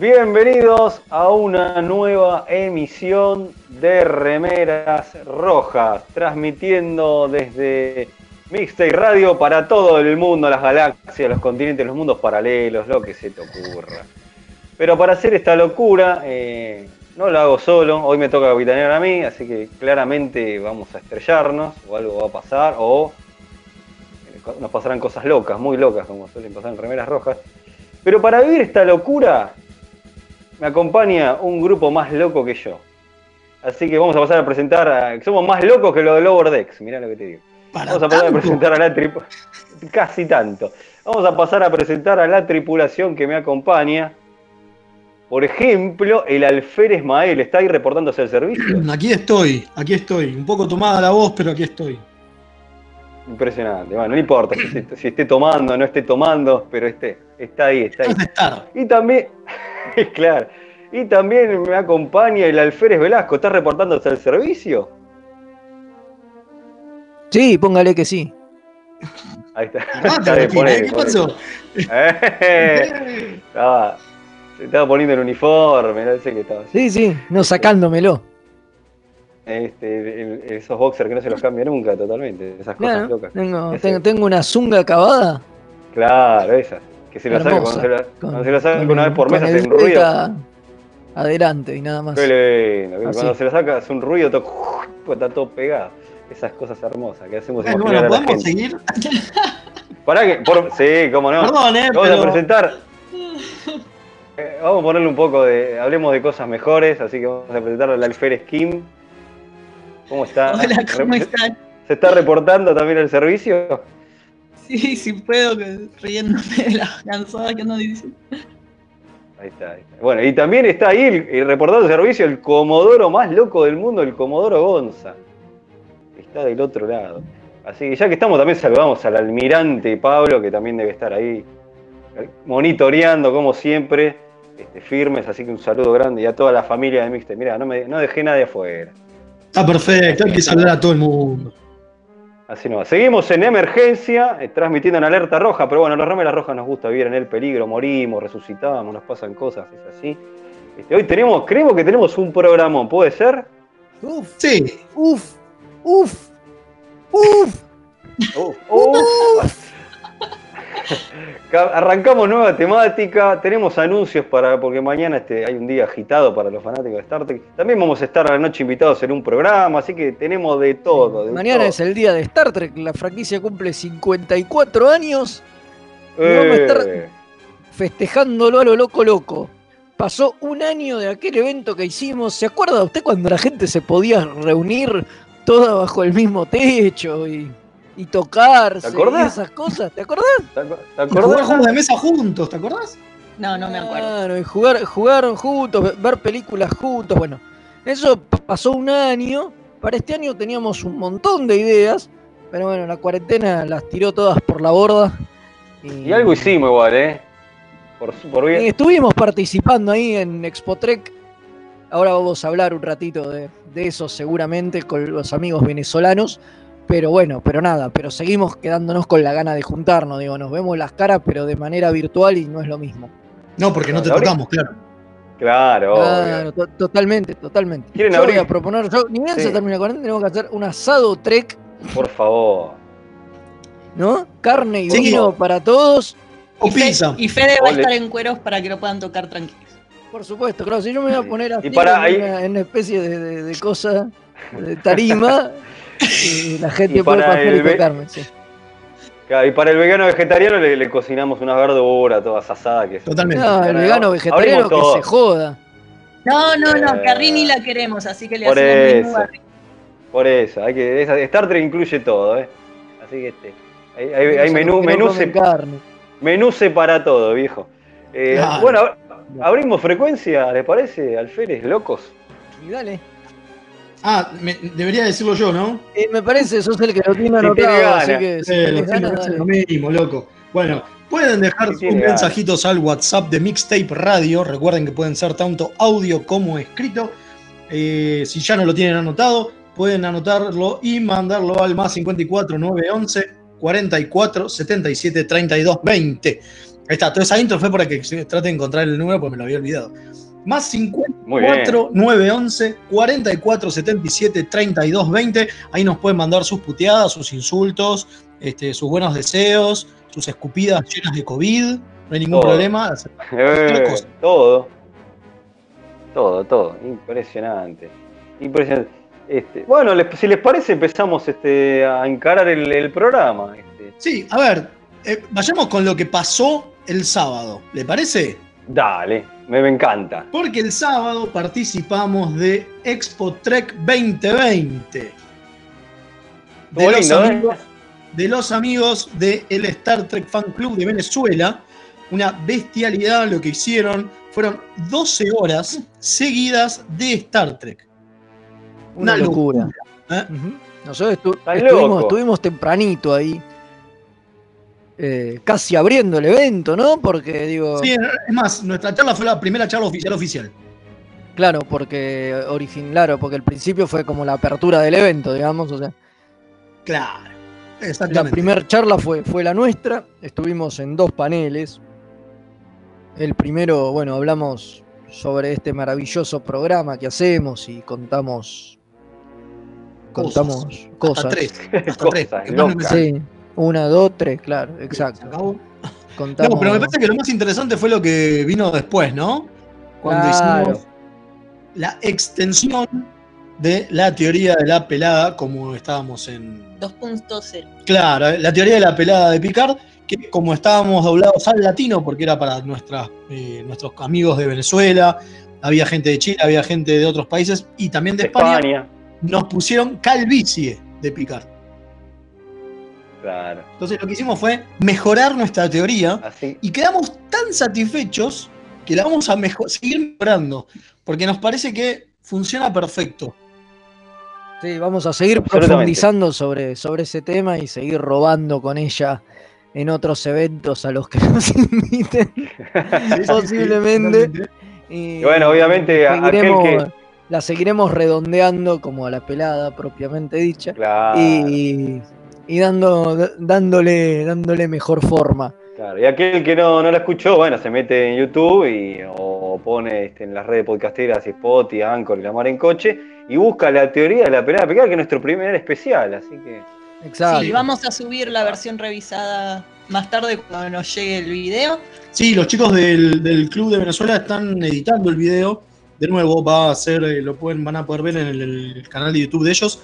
Bienvenidos a una nueva emisión de Remeras Rojas, transmitiendo desde Mixtape Radio para todo el mundo, las galaxias, los continentes, los mundos paralelos, lo que se te ocurra. Pero para hacer esta locura, eh, no lo hago solo, hoy me toca capitanear a mí, así que claramente vamos a estrellarnos, o algo va a pasar, o eh, nos pasarán cosas locas, muy locas, como suelen pasar en Remeras Rojas. Pero para vivir esta locura, me acompaña un grupo más loco que yo. Así que vamos a pasar a presentar a. Somos más locos que lo de Lower Decks, mirá lo que te digo. Para Vamos a pasar a presentar a la tripulación. Casi tanto. Vamos a pasar a presentar a la tripulación que me acompaña. Por ejemplo, el Alférez Mael. ¿Está ahí reportándose el servicio? Aquí estoy, aquí estoy. Un poco tomada la voz, pero aquí estoy. Impresionante. Bueno, no importa si, se- si esté tomando o no esté tomando, pero esté, está ahí, está ahí. Y también, claro, y también me acompaña el Alférez Velasco. ¿Está reportándose al servicio? Sí, póngale que sí. Ahí está. Mate, Está bien, Martín, ponele, ¿eh? ¿Qué pasó? Eh, estaba, se estaba poniendo el uniforme, no sé qué estaba. Sí, sí, no sacándomelo. Este, el- esos boxers que no se los cambia nunca totalmente, esas cosas Claro, locas. tengo, tengo, tengo una zunga acabada. Claro, esas. Que se lo saca hermosa, cuando se la, con- cuando se la saca con una vez por mes hace un ruido. Adelante y nada más. Qué lindo, que Así. Cuando se lo saca hace un ruido, todo, pues está todo pegado. Esas cosas hermosas que hacemos Bueno, bueno, a la ¿podemos gente. seguir? Pará que, por, sí, cómo no. Perdón, eh, Vamos a presentar. Eh, vamos a ponerle un poco de. Hablemos de cosas mejores, así que vamos a presentar al Alférez Kim. ¿Cómo está? Hola, ¿cómo están? ¿Se está reportando también el servicio? Sí, sí puedo, que- riéndome de las cansadas que no dicen. Ahí está, ahí está. Bueno, y también está ahí el, el reportando el servicio el comodoro más loco del mundo, el comodoro Gonza. Está del otro lado. Así que ya que estamos, también saludamos al almirante Pablo, que también debe estar ahí eh, monitoreando, como siempre, este, firmes. Así que un saludo grande y a toda la familia de Mixte. Mira, no, me, no dejé nadie afuera. Está perfecto, hay que saludar a todo el mundo. Así no va. Seguimos en emergencia, eh, transmitiendo en alerta roja, pero bueno, los remeras rojas nos gusta vivir en el peligro, morimos, resucitamos, nos pasan cosas, es así. Este, hoy tenemos, creemos que tenemos un programón, ¿puede ser? Uf, Sí, uf, uf, uf. Uh. Ca- Arrancamos nueva temática, tenemos anuncios para, porque mañana este, hay un día agitado para los fanáticos de Star Trek. También vamos a estar a la noche invitados en un programa, así que tenemos de todo. de Mañana todo. es el día de Star Trek. La franquicia cumple 54 años y Eh, vamos a estar- festejándolo a lo loco loco. Pasó un año de aquel evento que hicimos. ¿Se acuerda usted cuando la gente se podía reunir toda bajo el mismo techo y, y tocarse ¿Te acordás? y esas cosas? ¿Te acordás? ¿Te y jugar acordás? juegos de mesa juntos, ¿te acordás? No, no me acuerdo. Claro, y jugar, jugaron juntos, ve- ver películas juntos. Bueno, eso pasó un año. Para este año teníamos un montón de ideas, Pero bueno, la cuarentena las tiró todas por la borda. Y algo hicimos igual, ¿eh? Por, su- por Y bien. estuvimos participando ahí en Expotrek. Ahora vamos a hablar un ratito de, de eso seguramente con los amigos venezolanos. Pero bueno, pero nada, pero seguimos quedándonos con la gana de juntarnos. Digo, nos vemos las caras, pero de manera virtual y no es lo mismo. No, porque no te tocamos, claro. Claro, Claro, to- totalmente, totalmente. ¿Quieren Yo voy a proponer, yo, ni bien Sí. se termina la cuarentena, tenemos que hacer un asado trek, Por favor. ¿no? Carne y Sí. vino para todos. O Y, Fe- pizza. y Fede va a estar en cueros para que lo puedan tocar tranquilos. Por supuesto, claro, si yo me voy a poner así para en, ahí- una, en una especie de, de- de cosa, de tarima, y la gente Y puede para pasar el y ve- tocarme. sí. Claro, y para el vegano vegetariano le, le cocinamos unas verduras todas asadas. Que Totalmente. No, el vegano vegetariano que todo. se joda. No, no, no, Eh, que a Rini la queremos, así que le por hacemos menú eso. Por eso, hay que, Star Trek incluye todo, ¿eh? Así que este, hay, hay- hay menú, menú, se- carne. menú se para todo, viejo. Eh, Claro. Bueno, ab- abrimos frecuencia, ¿les parece? Alférez, locos. Y dale. Ah, me- debería decirlo yo, ¿no? Eh, me parece, sos el que lo tiene Si anotado, así que si Eh, ganas, chicos hacen dale. lo mismo, loco. Bueno, pueden dejar Sí, sus mensajitos al WhatsApp de Mixtape Radio. Recuerden que pueden ser tanto audio como escrito. Eh, si ya no lo tienen anotado, pueden anotarlo y mandarlo al más 54 911 44 77 32 20. Ahí está, toda esa intro fue para que trate de encontrar el número porque me lo había olvidado. Más Muy bien. 54 911 44 77 32 20. Ahí nos pueden mandar sus puteadas, sus insultos, este, sus buenos deseos, sus escupidas llenas de COVID. No hay ningún Todo. problema. Eh, todo. Todo, todo. Impresionante. Impresionante. Este, bueno, les- si les parece, empezamos este, a encarar el, el programa. Este. Sí, a ver, eh, vayamos con lo que pasó el sábado. ¿Le parece? Dale, me, me encanta. Porque el sábado participamos de Expo Trek 2020. De, Estuvo los, lindo, ¿eh? amigos, de los amigos del Star Trek Fan Club de Venezuela. Una bestialidad lo que hicieron. Fueron 12 horas seguidas de Star Trek. Una Una locura. ¿eh? Nosotros estu- estuvimos tempranito ahí. Eh, casi abriendo el evento, ¿no? Porque digo, Sí, es más, nuestra charla fue la primera charla oficial oficial. claro, porque origin, claro, porque al principio fue como la apertura del evento, digamos, o sea, Claro. la Exactamente. primera charla fue, fue la nuestra, estuvimos en dos paneles. El primero, bueno, hablamos sobre este maravilloso programa que hacemos y contamos Cosas. contamos Hasta cosas. tres. Hasta Cosas tres. locas. sale. Sí, una, dos, tres, claro, exacto. Contamos, No, pero me parece que lo más interesante fue lo que vino después, ¿no? Cuando Claro. hicimos la extensión de la teoría de la pelada, como estábamos en. 2.0. Claro, la teoría de la pelada de Picard, que como estábamos doblados al latino, porque era para nuestras, eh, nuestros amigos de Venezuela, había gente de Chile, había gente de otros países y también de, De España, España. nos pusieron calvicie de Picard. Claro. Entonces lo que hicimos fue mejorar nuestra teoría Así. y quedamos tan satisfechos que la vamos a seguir mejorando, porque nos parece que funciona perfecto. Sí, vamos a seguir profundizando sobre, sobre ese tema y seguir robando con ella en otros eventos a los que nos inviten. Posiblemente. totalmente. Y, Y bueno, obviamente, aquel que- la seguiremos redondeando como a la pelada propiamente dicha Claro, y, y dando, dándole, dándole mejor forma. claro. Y aquel que no, no la escuchó, bueno, se mete en YouTube y, o pone este, en las redes podcasteras, Spotify, Anchor y La Mar en Coche, y busca la teoría de la pelea pecar, que es nuestro primer especial, así que. Exacto. Sí, vamos a subir la versión revisada más tarde cuando nos llegue el video. Sí, los chicos del, del Club de Venezuela están editando el video. De nuevo, va a ser, eh, lo pueden, van a poder ver en el, el canal de YouTube de ellos.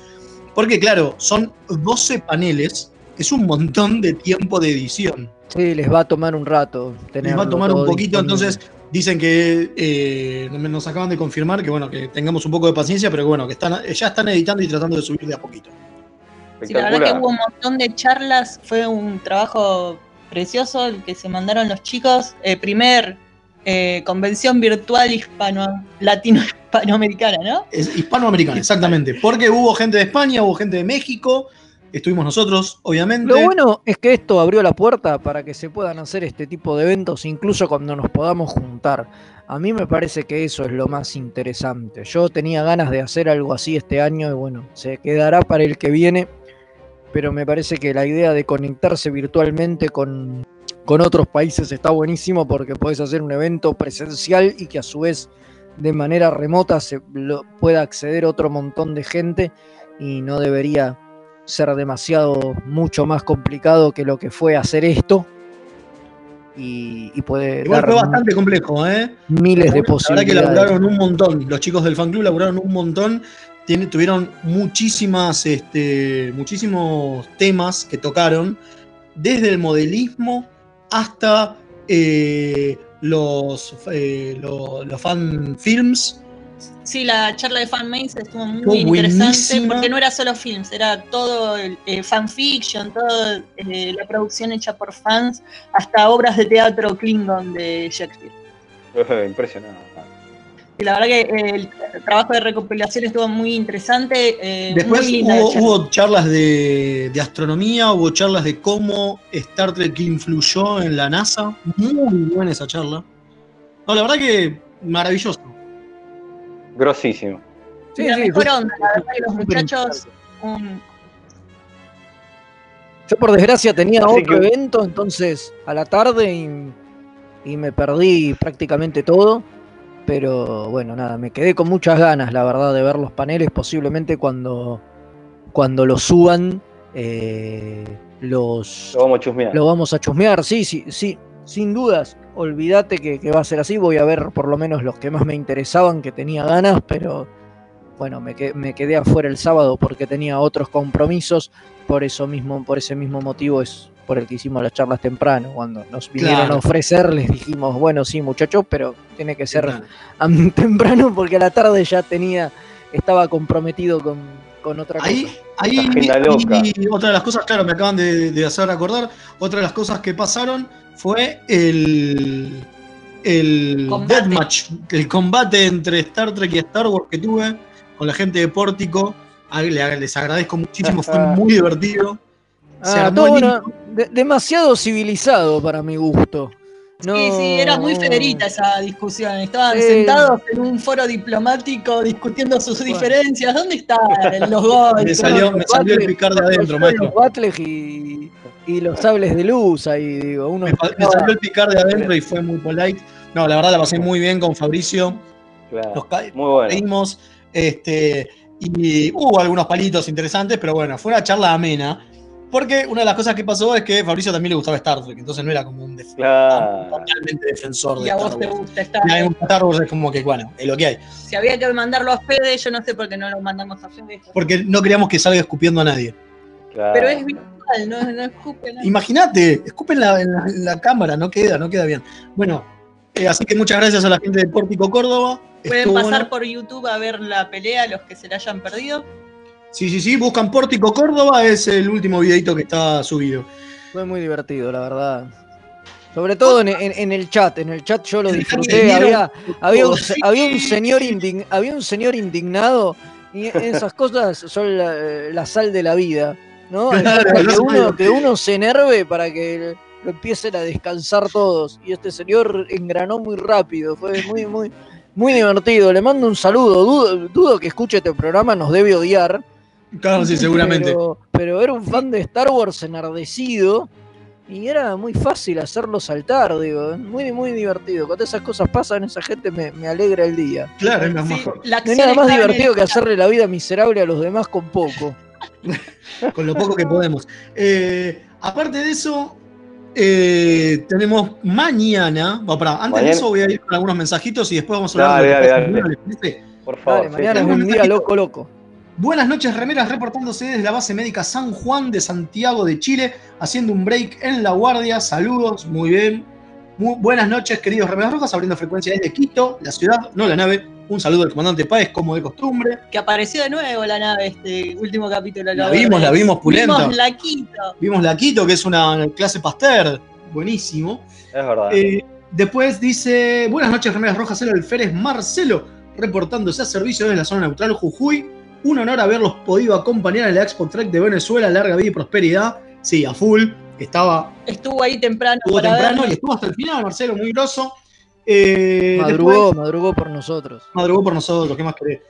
Porque, claro, son 12 paneles. Es un montón de tiempo de edición. Sí, les va a tomar un rato. Les va a tomar un poquito, disponible. entonces dicen que eh, nos acaban de confirmar que bueno, que tengamos un poco de paciencia, pero bueno, que están, ya están editando y tratando de subir de a poquito. Sí, la verdad que hubo un montón de charlas, fue un trabajo precioso el que se mandaron los chicos. Eh, primer eh, convención virtual hispano latino hispanoamericana, ¿no? Es hispanoamericana, exactamente. Porque hubo gente de España, hubo gente de México, estuvimos nosotros, obviamente. Lo bueno es que esto abrió la puerta para que se puedan hacer este tipo de eventos, incluso cuando nos podamos juntar. A mí me parece que eso es lo más interesante. Yo tenía ganas de hacer algo así este año y bueno, se quedará para el que viene, pero me parece que la idea de conectarse virtualmente con, con otros países está buenísimo porque podés hacer un evento presencial y que a su vez de manera remota se lo, pueda acceder otro montón de gente y no debería ser demasiado mucho más complicado que lo que fue hacer esto y, y puede Igual dar fue bastante complejo, ¿eh? miles de La verdad que posibilidades. laburaron un montón. Los chicos del fan club laburaron un montón. Tiene- tuvieron muchísimas, este, muchísimos temas que tocaron, desde el modelismo hasta eh, los, eh, lo- los fan films. Sí, la charla de fanmates estuvo muy Estuvo interesante buenísima. porque no era solo films, era todo el eh, fanfiction, toda eh, la producción hecha por fans, hasta obras de teatro Klingon de Shakespeare. Impresionante. Y la verdad que eh, el trabajo de recopilación estuvo muy interesante. eh, Después muy hubo, charla. hubo charlas de, de astronomía, hubo charlas de cómo Star Trek influyó en la NASA. Muy buena esa charla. No, la verdad que maravilloso. Grosísimo. Sí, Y la sí, mejor fue- onda, la verdad que los muchachos. un- Yo por desgracia tenía Así otro que- evento, entonces a la tarde y, y me perdí prácticamente todo. Pero bueno, nada, me quedé con muchas ganas, la verdad, de ver los paneles. Posiblemente cuando, cuando los suban, eh, los, Lo vamos a chusmear. lo vamos a chusmear. Sí, sí, sí, sin dudas. Olvídate que, que va a ser así. Voy a ver por lo menos los que más me interesaban, que tenía ganas, pero bueno, me, que- me quedé afuera el sábado porque tenía otros compromisos. Por eso mismo, por ese mismo motivo es por el que hicimos las charlas temprano. Cuando nos vinieron Claro. a ofrecer, les dijimos, bueno, sí, muchachos, pero tiene que ser Claro. temprano porque a la tarde ya tenía, estaba comprometido con, con otra Ahí, cosa. ahí, loca. ahí otra de las cosas, claro, me acaban de, de hacer acordar, otra de las cosas que pasaron fue el, el Combate. deathmatch, el combate entre Star Trek y Star Wars que tuve con la gente de Pórtico. Les agradezco muchísimo, fue muy divertido. Se Ah, armó todo lindo. una- de- demasiado civilizado para mi gusto. No, Sí, sí, era muy federita esa discusión. Estaban sentados en un foro diplomático discutiendo sus Bueno. diferencias. ¿Dónde están los goles? Me salió, me salió el picar de adentro, maestro. Los battles y, y los sables de luz ahí, digo. Uno Me, salió el picar de adentro y fue muy polite. No, la verdad la pasé muy bien con Fabricio. Claro. Ca- Muy bueno. reímos, este, y hubo algunos palitos interesantes, pero bueno, fue una charla amena. Porque una de las cosas que pasó es que a Fabricio también le gustaba Star Trek, entonces no era como un def- Claro. totalmente defensor de Y a Star vos te gusta estar. Y a mí me gusta Star Wars es como que, bueno, es lo que hay. Si había que mandarlo a Fede, yo no sé por qué no lo mandamos a Fede. Porque no queríamos que salga escupiendo a nadie. claro. Pero es virtual, no, no escupe nada. Imagínate, escupen la, en, la, en la cámara, no queda, no queda bien. Bueno, eh, así que muchas gracias a la gente de Pórtico Córdoba. Pueden Estuvo pasar bueno. por YouTube a ver la pelea, los que se la hayan perdido. Sí, sí, sí, buscan Pórtico Córdoba, es el último videito que está subido. Fue muy divertido, la verdad. Sobre todo en, en- en el chat, en el chat yo lo disfruté. Había, había, un, Sí. había, un señor indign- había un señor indignado y esas cosas son la, la sal de la vida. ¿no? Claro, uno, que uno se enerve para que lo empiecen a descansar todos. Y este señor engranó muy rápido, fue muy, muy, muy divertido. Le mando un saludo. Dudo, dudo que escuche este programa, nos debe odiar. Claro, sí, seguramente. Pero, pero era un fan de Star Wars enardecido y era muy fácil hacerlo saltar, digo. Muy, muy divertido. Cuando esas cosas pasan, esa gente me, me alegra el día. Claro, es más Sí, mejor. la No hay nada más el divertido que hacerle la vida miserable a los demás con poco. con lo poco que podemos. Eh, aparte de eso, eh, tenemos mañana. Bueno, antes de eso voy a ir con algunos mensajitos y después vamos a hablar Dale, de lo que dale, dale. Por favor. Dale, sí, mañana sí. es un día loco, loco. Buenas noches, remeras, reportándose desde la base médica San Juan de Santiago de Chile, haciendo un break en la guardia. Saludos, muy bien. Muy buenas noches, queridos remeras rojas, abriendo frecuencia desde Quito, la ciudad, no la nave. Un saludo al comandante Páez, como de costumbre. Que apareció de nuevo la nave este último capítulo. La de vimos, la vimos pulenta. Vimos la Quito. Vimos la Quito, que es una clase Pasteur. Buenísimo. Es verdad. Eh, después dice, buenas noches, remeras rojas, el alférez Marcelo, reportándose a servicio desde la zona neutral Jujuy. Un honor haberlos podido acompañar en la Expo Trek de Venezuela. Larga vida y prosperidad. Sí, a full. Estaba Estuvo ahí temprano estuvo para temprano y estuvo hasta el final, Marcelo, muy grosso. Eh, Madrugó, después- madrugó por nosotros. madrugó por nosotros, ¿qué más querés?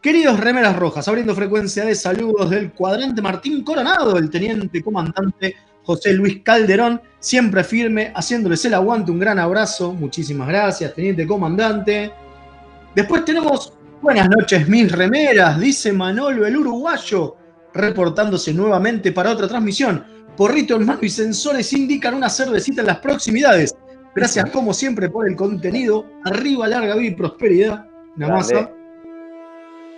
Queridos remeras rojas, abriendo frecuencia de saludos del cuadrante Martín Coronado, el teniente comandante José Luis Calderón, siempre firme, haciéndoles el aguante, un gran abrazo, muchísimas gracias, teniente comandante. Después tenemos, buenas noches mis remeras, dice Manolo el uruguayo, reportándose nuevamente para otra transmisión. Porrito en mano y sensores indican una cervecita en las proximidades. Gracias como siempre por el contenido. Arriba, larga vida y prosperidad. Una Grande. masa.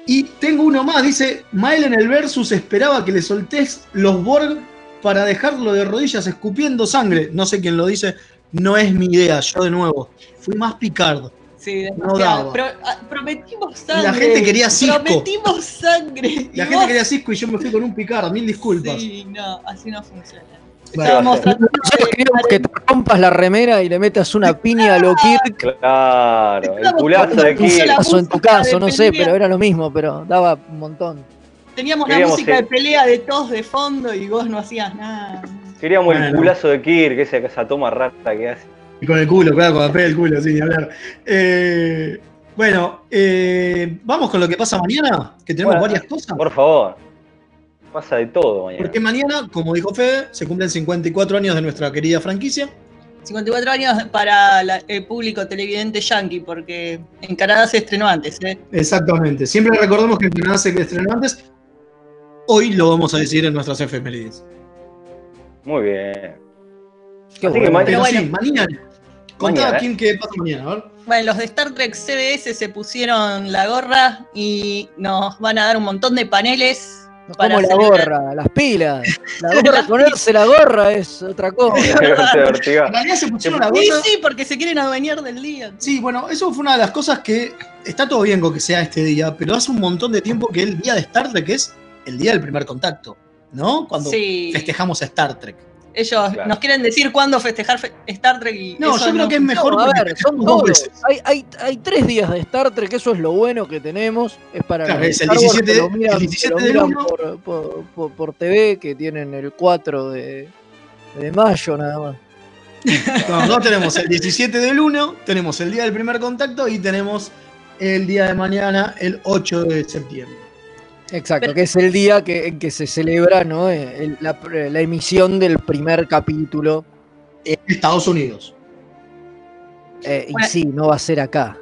Y tengo uno más, dice, Mael en el versus esperaba que le soltés los Borg para dejarlo de rodillas escupiendo sangre. No sé quién lo dice, no es mi idea, yo de nuevo. Fui más picardo. Sí, No daba. Ah, prometimos sangre. la gente quería Cisco. Prometimos sangre. La gente vos- quería Cisco y yo me fui con un picardo, mil disculpas. Sí, no, así no funciona. Estábamos Nosotros queríamos que te rompas la remera y le metas una piña a lo Kirk. Claro, el culazo de Kirk. en tu caso, no sé, pero era lo mismo, pero daba un montón. Teníamos la música el- de pelea de todos de fondo y vos no hacías nada. Queríamos el Bueno. culazo de Kirk, esa, esa toma rata que hace. Y con el culo, claro, cuando pega el culo, sin hablar. Eh, bueno, eh, vamos con lo que pasa mañana, que tenemos Bueno, varias cosas. Por favor. Pasa de todo mañana. Porque mañana, como dijo Fede, se cumplen 54 años de nuestra querida franquicia. 54 años para la- el público televidente yankee, porque en Canadá se estrenó antes. ¿eh? Exactamente. Siempre recordemos que el Canadá se estrenó antes. Hoy lo vamos a decir en nuestras efemérides. Muy bien. Qué Así que bueno. ma- Pero bueno. sí, mañana. Contá Mañana. quién qué pasa mañana, ver. Bueno, los de Star Trek CBS se pusieron la gorra y nos van a dar un montón de paneles. Como la celebrar. gorra, las pilas. La gorra, ponerse la gorra es otra cosa. Se pusieron la Sí, gorra. sí, porque se quieren adueñar del día. Sí, bueno, eso fue una de las cosas que está todo bien con que sea este día, pero hace un montón de tiempo que el día de Star Trek es el día del primer contacto, ¿no? Cuando Sí. festejamos a Star Trek. Ellos Claro. nos quieren decir cuándo festejar fe- Star Trek y No, yo creo que es mejor No, a porque ver, son todos. Hay, hay, hay tres días de Star Trek, eso es lo bueno que tenemos. Es para Claro, es el Star Wars 17 que de- lo miran, el 17 que lo del miran uno. por, por, por- por TV, que tienen el 4 de, de mayo nada más. No, no tenemos el 17 del 1, tenemos el día del primer contacto y tenemos el día de mañana, el 8 de septiembre. Exacto, Pero- que es el día que, en que se celebra ¿no? Eh, el- la, la emisión del primer capítulo. En Estados Unidos. Eh, y sí, no va a ser acá.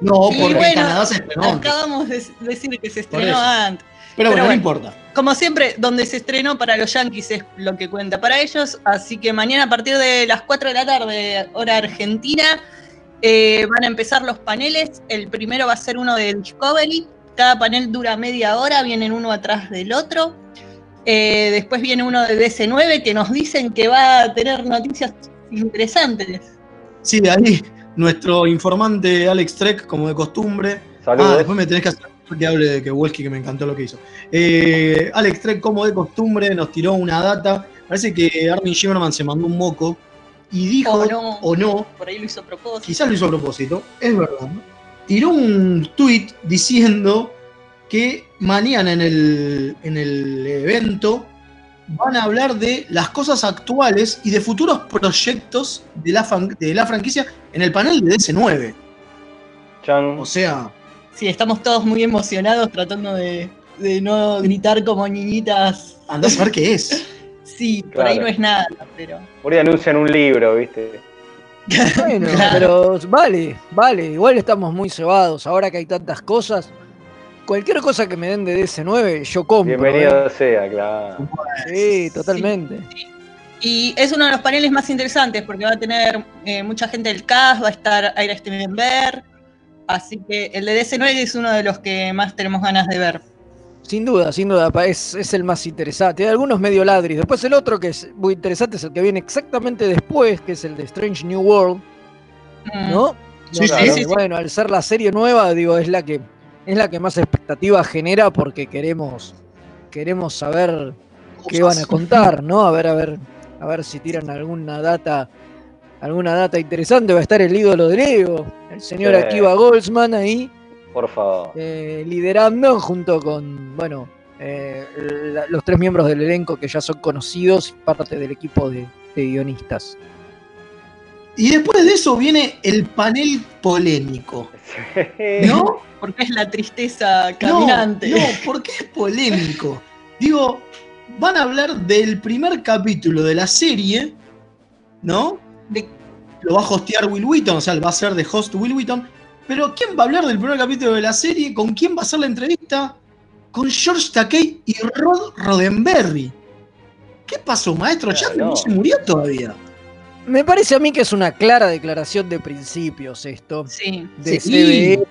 No, porque en bueno, Canadá se estrenó. Acabamos de decir que se estrenó antes. Pero bueno, no importa. Como siempre, donde se estrenó para los Yankees es lo que cuenta para ellos. Así que mañana a partir de las 4 de la tarde, hora argentina, eh, van a empezar los paneles. El primero va a ser uno de Discovery. Cada panel dura media hora, vienen uno atrás del otro. Eh, después viene uno de DC9 que nos dicen que va a tener noticias interesantes. Sí, ahí nuestro informante Alex Trek, como de costumbre. Ah, Saludos. después me tenés que hacer que hable de que Wolski, que me encantó lo que hizo. Eh, Alex Trek, como de costumbre, nos tiró una data. Parece que Armin Shimmerman se mandó un moco y dijo, O no. o no, Por ahí lo hizo a propósito. quizás lo hizo a propósito, es verdad. ¿no? Tiró un tweet diciendo que mañana en el, en el evento van a hablar de las cosas actuales y de futuros proyectos de la, fan- de la franquicia en el panel de DC9. Chan. O sea, Sí, estamos todos muy emocionados tratando de, de no gritar como niñitas. andás a ver qué es. Sí, por ahí no es nada, pero. Por ahí anuncian un libro, ¿viste? Bueno, Claro. pero vale, vale, igual estamos muy cebados. Ahora que hay tantas cosas, cualquier cosa que me den de DC9, yo compro. Bienvenido ¿eh? sea, claro. Sí, totalmente. Y es uno de los paneles más interesantes porque va a tener eh, mucha gente del cast, va a estar Aira Stevenberg. Así que el de DC9 es uno de los que más tenemos ganas de ver. Sin duda, sin duda, es, es el más interesante. Hay algunos medio ladris. Después el otro que es muy interesante es el que viene exactamente después, que es el de Strange New World, Mm. ¿no? Sí, Donde, sí, sí, sí. Bueno, al ser la serie nueva, digo, es la que es la que más expectativa genera porque queremos queremos saber qué van a contar, ¿no? A ver, a ver, a ver si tiran alguna data, alguna data interesante. Va a estar el ídolo de Leo, el señor Sí. Akiva Goldsman ahí, Por favor. eh, liderando junto con, bueno, eh, la- los tres miembros del elenco que ya son conocidos, parte del equipo de, de guionistas. Y después de eso viene el panel polémico. ¿No? Porque es la tristeza No, caminante. No, ¿por qué es polémico? Digo, van a hablar del primer capítulo de la serie, ¿no? De- Lo va a hostear Will Wheaton, o sea, va a ser de host Will Wheaton. Pero ¿quién va a hablar del primer capítulo de la serie? ¿Con quién va a ser la entrevista? Con George Takei y Rod Roddenberry. ¿Qué pasó, maestro? Chandler no no. se murió todavía. Me parece a mí que es una clara declaración de principios esto. Sí. de Sí. CBS,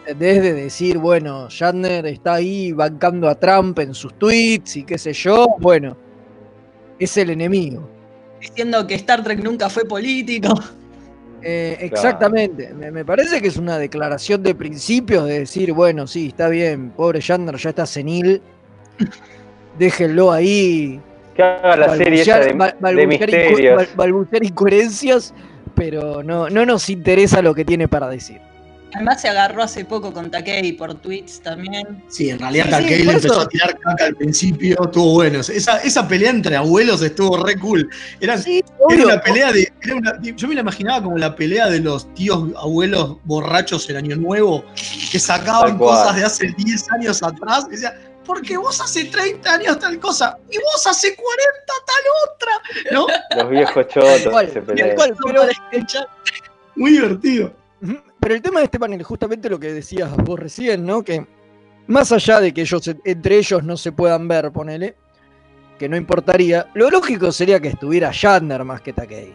¿entendés? De decir, bueno, Shatner está ahí bancando a Trump en sus tweets y qué sé yo, bueno, es el enemigo. Diciendo que Star Trek nunca fue político. Eh, exactamente, me, me parece que es una declaración de principios de decir, bueno, sí, está bien, pobre Shatner ya está senil, déjenlo ahí. Que haga la serie esa de, bal- de balbucear inco- balbucear incoherencias, pero no, no nos interesa lo que tiene para decir. Además se agarró hace poco con Takei por tweets también. Sí, en realidad Sí, Takei sí, le empezó a tirar caca al principio, estuvo bueno. Esa, esa pelea entre abuelos estuvo re cool. Sí, Era obvio. una pelea de. era una- yo me la imaginaba como la pelea de los tíos abuelos borrachos en Año Nuevo que sacaban cosas de hace 10 años atrás. Y decían, porque vos hace 30 años tal cosa y vos hace 40 tal otra. ¿No? Los viejos chotos se pelean. Muy divertido. Pero el tema de este panel, justamente lo que decías vos recién, ¿no? Que más allá de que ellos entre ellos no se puedan ver, ponele, que no importaría, lo lógico sería que estuviera Shatner más que Takei.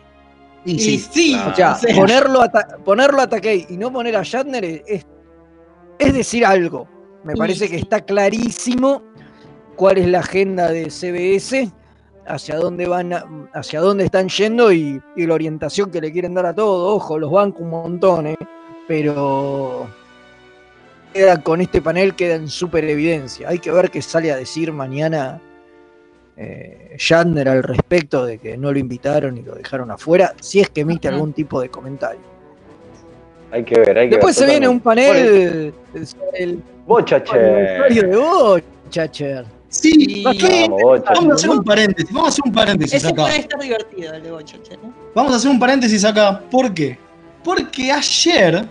Y Y sí. O sea, o sea, ponerlo, a Ta- ponerlo a Takei y no poner a Shatner es, es- es decir algo. Me parece que está clarísimo cuál es la agenda de CBS, hacia dónde van, a- hacia dónde están yendo y, y la orientación que le quieren dar a todo. Ojo, los banco un montón, ¿eh? Pero queda con este panel queda en súper evidencia. Hay que ver qué sale a decir mañana eh, Shatner al respecto de que no lo invitaron y lo dejaron afuera, si es que emite algún tipo de comentario. Hay que ver, hay que Después ver. se viene un panel sobre el Bocha, che. aniversario de Bochacher. Sí, Y- ¿para qué? Vamos, a hacer un paréntesis. Vamos a hacer un paréntesis Ese acá. puede estar divertido el de Bochache, ¿no? Vamos a hacer un paréntesis acá. ¿Por qué? Porque ayer,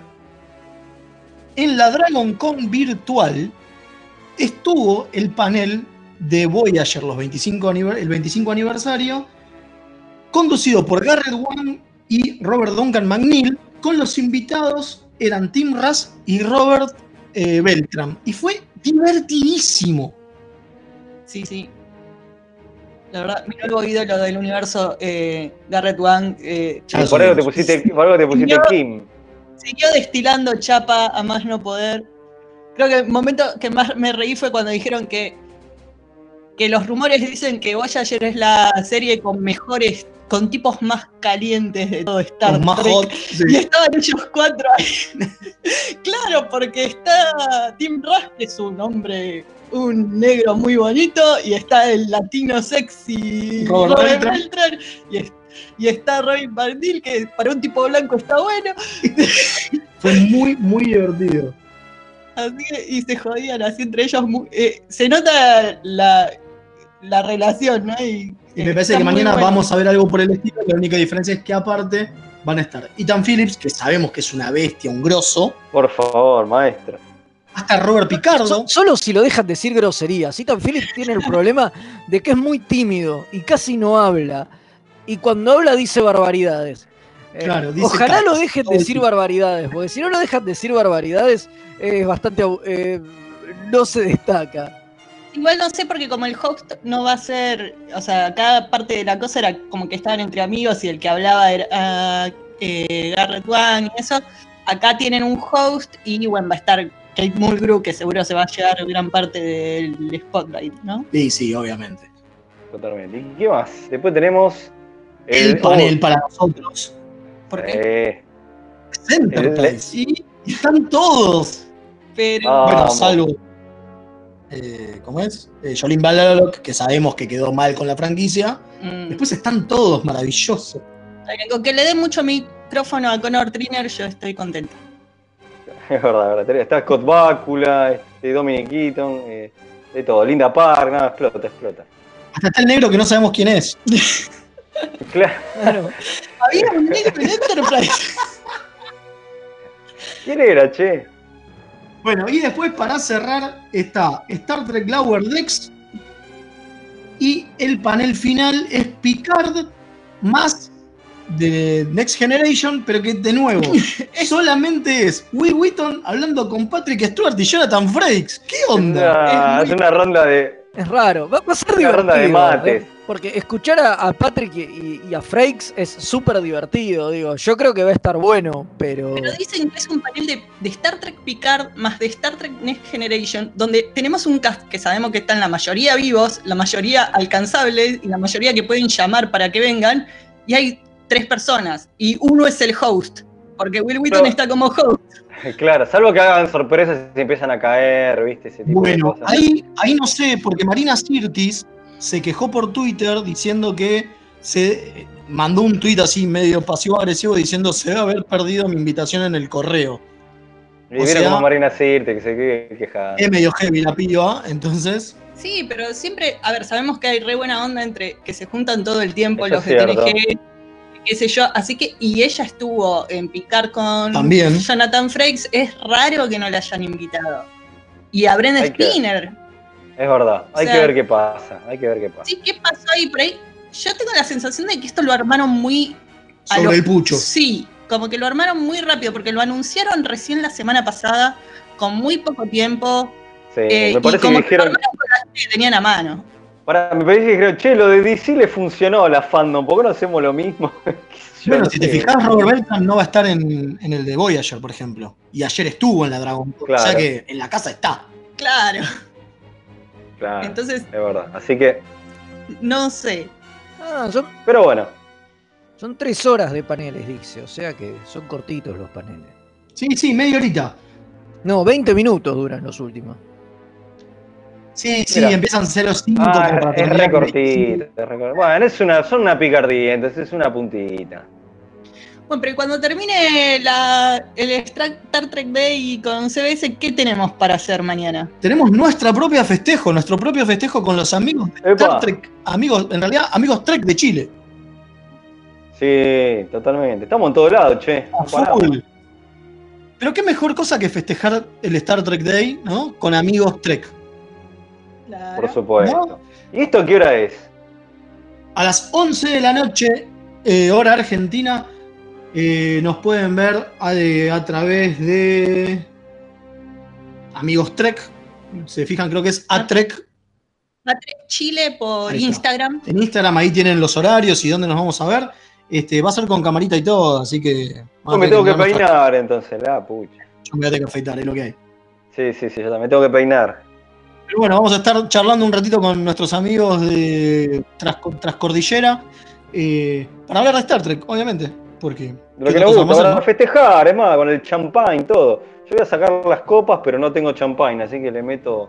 en la Dragon Con virtual, estuvo el panel de Voyager, los 25 aniver- el 25 aniversario, conducido por Garrett Wang y Robert Duncan McNeil, con los invitados eran Tim Russ y Robert eh, Beltram. Y fue divertidísimo. Sí, sí. La verdad, mi nuevo ídolo del universo, eh, Garrett Wang, eh, Por algo te pusiste, por algo te pusiste Kim. Siguió destilando chapa a más no poder. Creo que el momento que más me reí fue cuando dijeron que, que los rumores dicen que Voyager es la serie con mejores, con tipos más calientes de todo Star Con más Trek. hot. sí. Y estaban ellos cuatro ahí. claro, porque está Tim Russ, que es un hombre, un negro muy bonito, y está el latino sexy Robert Robert Beltran. Y, y está Robin Van Dil, que para un tipo blanco está bueno. Fue muy, muy divertido. Así que- y se jodían así entre ellos. eh, se nota la, la relación, ¿no? Y, Y me eh, parece que mañana bueno. vamos a ver algo por el estilo. La única diferencia es que aparte van a estar Ethan Phillips, que sabemos que es una bestia, un grosso. Por favor, maestro. Hasta Robert Picardo. So- solo si lo dejan decir groserías. Ethan Phillips tiene el problema de que es muy tímido y casi no habla. Y cuando habla dice barbaridades. Eh, Claro, dice ojalá lo dejen el decir barbaridades, porque si no lo dejan decir barbaridades, es bastante. eh, no se destaca. Igual no sé, porque como el host no va a ser. O sea, cada parte de la cosa era como que estaban entre amigos y el que hablaba era ah, eh, Garrett Wang y eso. Acá tienen un host y bueno, va a estar Kate Mulgrew, que seguro se va a llevar gran parte del spotlight, ¿no? Sí, sí, obviamente. Totalmente. ¿Y qué más? Después tenemos El, panel para nosotros. Porque, Eh, Es Enterprise. y, están todos. pero. Ah, bueno, salvo. eh, ¿Cómo es? Eh, Jolene Balalock, que sabemos que quedó mal con la franquicia. mm, Después están todos maravillosos. con que le den mucho micrófono a Connor Triner, yo estoy contento. Es verdad, es verdad. Está Scott Bakula, este, Dominic Keaton, eh, de todo. Linda Park, nada, explota, explota. Hasta está el negro que no sabemos quién es. Claro. Claro. Había un negro en Enterprise. ¿Quién era, che? Bueno, y después para cerrar está Star Trek Lower Decks. Y el panel final es Picard más de Next Generation, pero que de nuevo solamente es Will Wheaton hablando con Patrick Stewart y Jonathan Frakes. ¿Qué onda? Una- es una ronda de. Es raro. Va, a ser Una divertido. ronda de mates. ¿eh? Porque escuchar a, a Patrick y, y a Frakes es súper divertido. Digo, yo creo que va a estar bueno, pero. Pero dicen que es un panel de, de Star Trek Picard más de Star Trek Next Generation, donde tenemos un cast que sabemos que están la mayoría vivos, la mayoría alcanzables y la mayoría que pueden llamar para que vengan, y hay tres personas, y uno es el host, porque Will Wheaton Pero- está como host. Claro, salvo que hagan sorpresas y se empiezan a caer, ¿viste? Ese tipo de Bueno, cosas. ahí, ahí no sé, porque Marina Sirtis se quejó por Twitter diciendo que se mandó un tuit así medio pasivo-agresivo diciendo se debe haber perdido mi invitación en el correo. Y o sea- como Marina Sirte, que se que- queja. Es medio heavy la piba, entonces. Sí, pero siempre, a ver, sabemos que hay re buena onda entre que se juntan todo el tiempo Eso los de. TNG, qué sé yo, así que, y ella estuvo en Picar con También. Jonathan Frakes, es raro que no la hayan invitado. Y a Brenda que- Spinner, Es verdad, hay sea- que ver qué pasa, hay que ver qué pasa. Sí, ¿qué pasó ahí por ahí? Yo tengo la sensación de que esto lo armaron muy. a Sobre lo- el pucho. Sí, como que lo armaron muy rápido, porque lo anunciaron recién la semana pasada, con muy poco tiempo. Sí, eh, me y parece que como que lo dijeron, armaron con las que tenían a mano. pará, me parece que dijeron, che, lo de DC le funcionó a la fandom, ¿por qué no hacemos lo mismo? Bueno, no si te fijas, Robert Beltran no va a estar en, en el de Voyager, por ejemplo. Y ayer estuvo en la Dragon Ball. O sea Claro. que en la casa está. Claro. Claro, Entonces, es verdad. Así que, no sé. Ah, son, pero bueno, son tres horas de paneles, dice. O sea que son cortitos los paneles. Sí, sí, media horita. No, 20 minutos duran los últimos. Sí, sí, Mira. empiezan 0-5 ah, es terminar re con cortito, 25. es re cortito. Bueno, es una, son una picardía, entonces es una puntita. Bueno, pero cuando termine la, el Star Trek Day con CBS, ¿qué tenemos para hacer mañana? Tenemos nuestra propia festejo, nuestro propio festejo con los amigos de. Star Trek. Amigos, en realidad, amigos Trek de Chile. Sí, totalmente. Estamos en todos lados, che. A No paramos. full. Pero qué mejor cosa que festejar el Star Trek Day, ¿no? Con amigos Trek. Claro. Por supuesto. ¿No? ¿Y esto qué hora es? A las 11 de la noche, eh, hora argentina, eh, nos pueden ver a, de- a través de Amigos Trek. Se fijan, creo que es a Trek Trek Chile por. Instagram. en Instagram. Ahí tienen los horarios y dónde nos vamos a ver. Este, va a ser con camarita y todo, así que. No, me tengo que peinar entonces, la pucha. Yo me voy a tener que afeitar, es lo que hay. Sí, sí, sí, yo también tengo que peinar. Pero bueno, vamos a estar charlando un ratito con nuestros amigos de Tras, Trascordillera eh, para hablar de Star Trek, obviamente. Porque. De ¿qué lo que cosa gusta, para festejar, es más, con el champagne, todo. Yo voy a sacar las copas, pero no tengo champagne, así que le meto.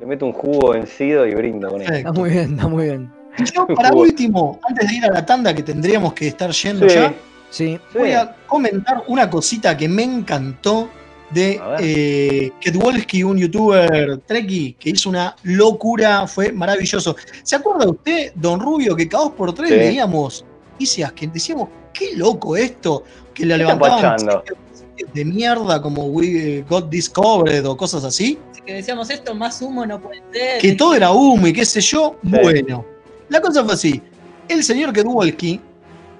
Le meto un jugo vencido y brindo con eso. Está muy bien, está muy bien. Yo, para último, antes de ir a la tanda que tendríamos que estar yendo Sí, ya, Sí. sí. voy a comentar una cosita que me encantó de eh, Ketwolski, un youtuber treki, que hizo una locura, fue maravilloso. ¿Se acuerda usted, Don Rubio, que cada dos por tres Sí. veíamos noticias que decíamos, qué loco esto, que le ¿Qué está levantaban de mierda como We Got Discovered o cosas así? Que decíamos esto, más humo no puede ser. que todo era humo y qué sé yo. Sí. Bueno, la cosa fue así. El señor Kedwalski,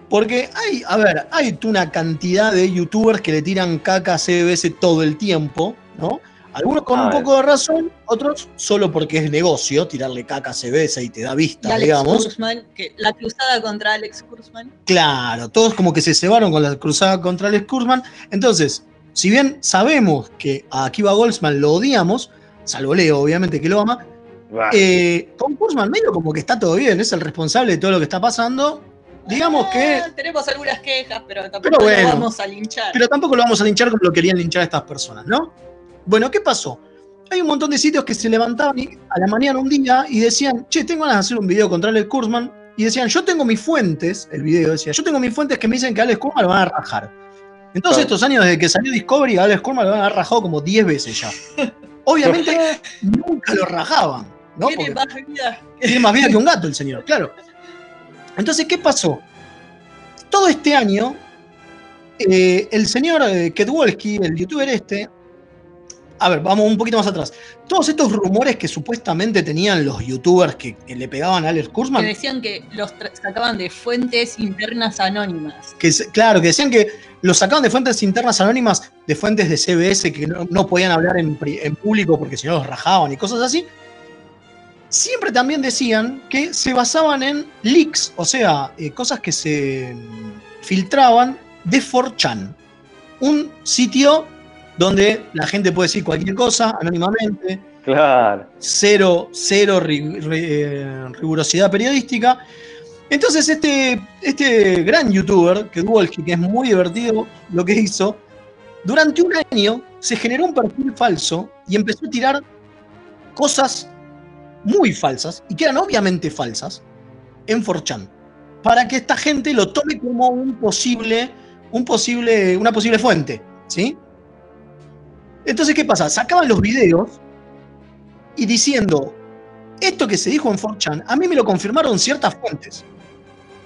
porque hay, a ver, hay una cantidad de youtubers que le tiran caca a CBS todo el tiempo, ¿no? Algunos con Ah, un poco de razón, otros solo porque es negocio, tirarle caca a CBS y te da Y vista, Alex digamos. Kurzman, que la cruzada contra Alex Kurzman. Claro, todos como que se cebaron con la cruzada contra Alex Kurzman. Entonces, si bien sabemos que a Akiva Goldsman lo odiamos, salvo Leo, obviamente que lo ama, Eh, con Kurzman medio como que está todo bien, es el responsable de todo lo que está pasando. Digamos que. Ah, Tenemos algunas quejas, pero tampoco Pero bueno. lo vamos a linchar. Pero tampoco lo vamos a linchar como lo querían linchar estas personas, ¿no? Bueno, ¿qué pasó? Hay un montón de sitios que se levantaban a la mañana un día y decían, che, tengo ganas de hacer un video contra Alex Kurzman. Y decían, yo tengo mis fuentes, el video decía, yo tengo mis fuentes que me dicen que Alex Kurzman lo van a rajar. En todos Claro. estos años desde que salió Discovery, a Alex Kurman lo han rajado como 10 veces ya. Obviamente nunca lo rajaban, ¿no? Tiene Porque más vida. tiene más vida que un gato el señor, claro. Entonces, ¿qué pasó? Todo este año, eh, el señor eh, Kedwolski, el youtuber este, a ver, vamos un poquito más atrás. Todos estos rumores que supuestamente tenían los youtubers que, que le pegaban a Alex Que Kurzman, decían que los sacaban de fuentes internas anónimas. que claro, que decían que los sacaban de fuentes internas anónimas, de fuentes de CBS que no, no podían hablar en público porque si no los rajaban y cosas así. Siempre también decían que se basaban en leaks, o sea, eh, cosas que se mm, filtraban de 4chan, un sitio donde la gente puede decir cualquier cosa anónimamente, Claro. cero, cero eh, rigurosidad periodística. Entonces este, este gran youtuber, que que es muy divertido lo que hizo, durante un año se generó un perfil falso y empezó a tirar cosas muy falsas, y que eran obviamente falsas, en 4chan, para que esta gente lo tome como un posible, un posible, una posible fuente, ¿sí? Entonces, ¿qué pasa? Sacaban los videos y diciendo, esto que se dijo en 4chan, a mí me lo confirmaron ciertas fuentes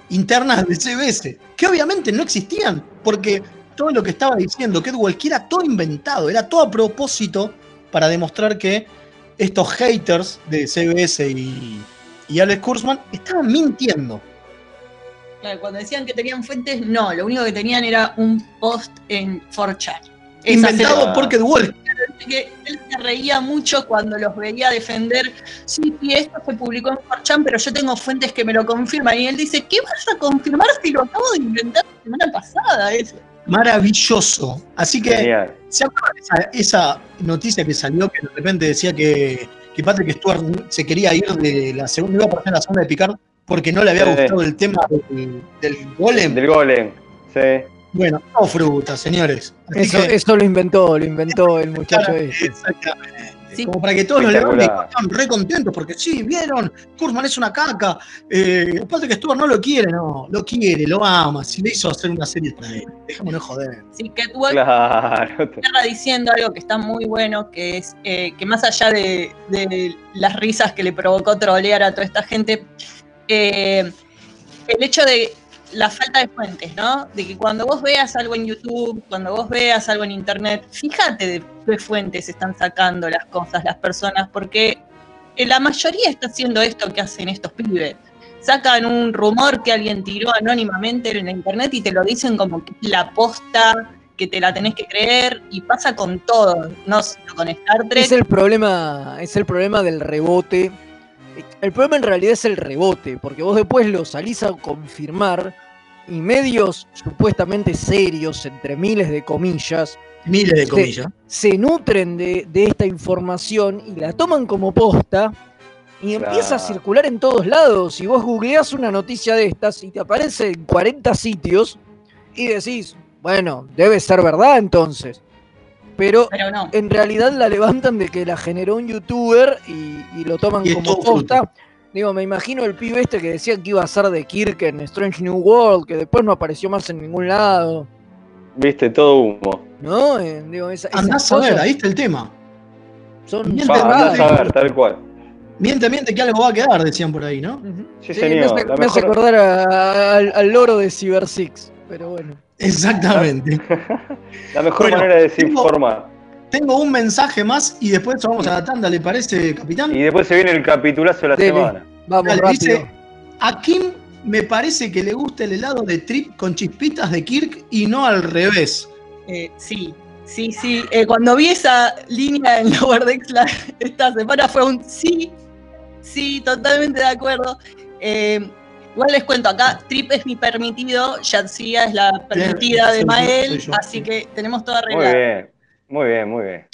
internas de CBS, que obviamente no existían, porque todo lo que estaba diciendo Kedwell, que era todo inventado, era todo a propósito para demostrar que estos haters de CBS y, y Alex Kurzman estaban mintiendo. Claro, cuando decían que tenían fuentes, no, lo único que tenían era un post en 4chan. Inventado se- por Kedwell. que él se reía mucho cuando los veía defender. Sí, sí, esto se publicó en 4chan, pero yo tengo fuentes que me lo confirman. Y él dice, ¿qué vas a confirmar si lo acabo de inventar la semana pasada? Eso. Maravilloso. Así que Genial. ¿Se acuerdan de esa, esa noticia que salió que de repente decía que, que Patrick Stewart se quería ir de la segunda, iba a en la segunda de Picard porque no le había Sí. gustado el tema del, del golem? Del golem. Sí. Bueno, no fruta, señores. Así Eso, que- eso lo inventó, lo inventó el muchacho este. Exactamente. Sí. Como para que todos los Espectacular. están re contentos porque sí, vieron, Kurzman es una caca. Eh, Patrick Stewart no lo quiere, no, lo quiere, lo ama. Si le hizo hacer una serie para él, déjame joder. Sí, Catwalk Claro. cierra diciendo algo que está muy bueno, que es eh, que más allá de, de las risas que le provocó trolear a toda esta gente, eh, el hecho de la falta de fuentes, ¿no? De que cuando vos veas algo en YouTube, cuando vos veas algo en Internet, fíjate de qué fuentes están sacando las cosas las personas, porque eh, la mayoría está haciendo esto que hacen estos pibes. Sacan un rumor que alguien tiró anónimamente en la internet y te lo dicen como que es la posta, que te la tenés que creer, y pasa con todo, no solo con Star Trek. Es el problema, es el problema del rebote. El problema en realidad es el rebote, porque vos después lo salís a confirmar y medios supuestamente serios, entre miles de comillas, Miles de comillas. se nutren de, de esta información y la toman como posta y empieza a circular en todos lados. Y vos googleás una noticia de estas y te aparece en 40 sitios y decís, bueno, debe ser verdad entonces. Pero Pero no. en realidad la levantan de que la generó un youtuber y, y lo toman Y como posta. Digo, me imagino el pibe este que decía que iba a ser de Kirk en Strange New World, que después no apareció más en ningún lado. Viste, todo humo. ¿No? Eh, digo, esa- esas Andás a ver, ahí está el tema. son Va, Verdad, andás a ver, tal cual. Miente, miente que algo va a quedar, decían por ahí, ¿no? Sí, me señor. me hace mejor- acordar a- al, al loro de Cyber Six, pero bueno. Exactamente. La mejor Bueno, manera de tengo- desinformar. Tengo un mensaje más y después vamos a la tanda, ¿le parece, capitán? Y después se viene el capitulazo de la Dele. semana. Vamos Dale, rápido. dice, a Kim me parece que le gusta el helado de Trip con chispitas de Kirk y no al revés. Eh, sí, sí, sí. Eh, cuando vi esa línea en Lower Decks la- esta semana fue un sí, sí, totalmente de acuerdo. Eh, igual les cuento, acá Trip es mi permitido, Yatsia es la permitida de Mael, así sí. que tenemos todo Muy arreglado. bien, muy bien, muy bien.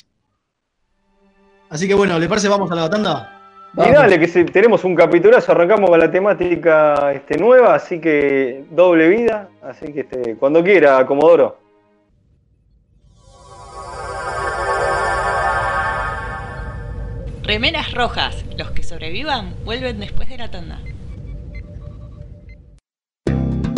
Así que bueno, ¿le parece vamos a la tanda? Y dale, que si tenemos un capitulazo, arrancamos con la temática este, nueva, así que doble vida, así que este, cuando quiera, Comodoro. Remeras rojas, los que sobrevivan vuelven después de la tanda.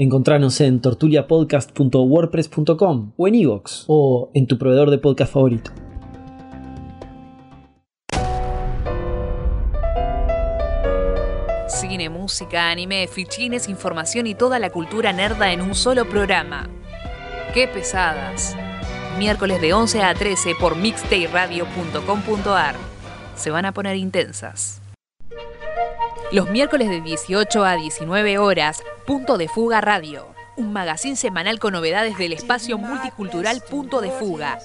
Encontranos en tortuliapodcast.wordpress.com o en iVoox o en tu proveedor de podcast favorito. Cine, música, anime, fichines, información y toda la cultura nerda en un solo programa. ¡Qué pesadas! Miércoles de 11 a 13 por mixtayradio.com.ar. Se van a poner intensas. Los miércoles de 18 a 19 horas, Punto de Fuga Radio. Un magazín semanal con novedades del espacio multicultural Punto de Fuga.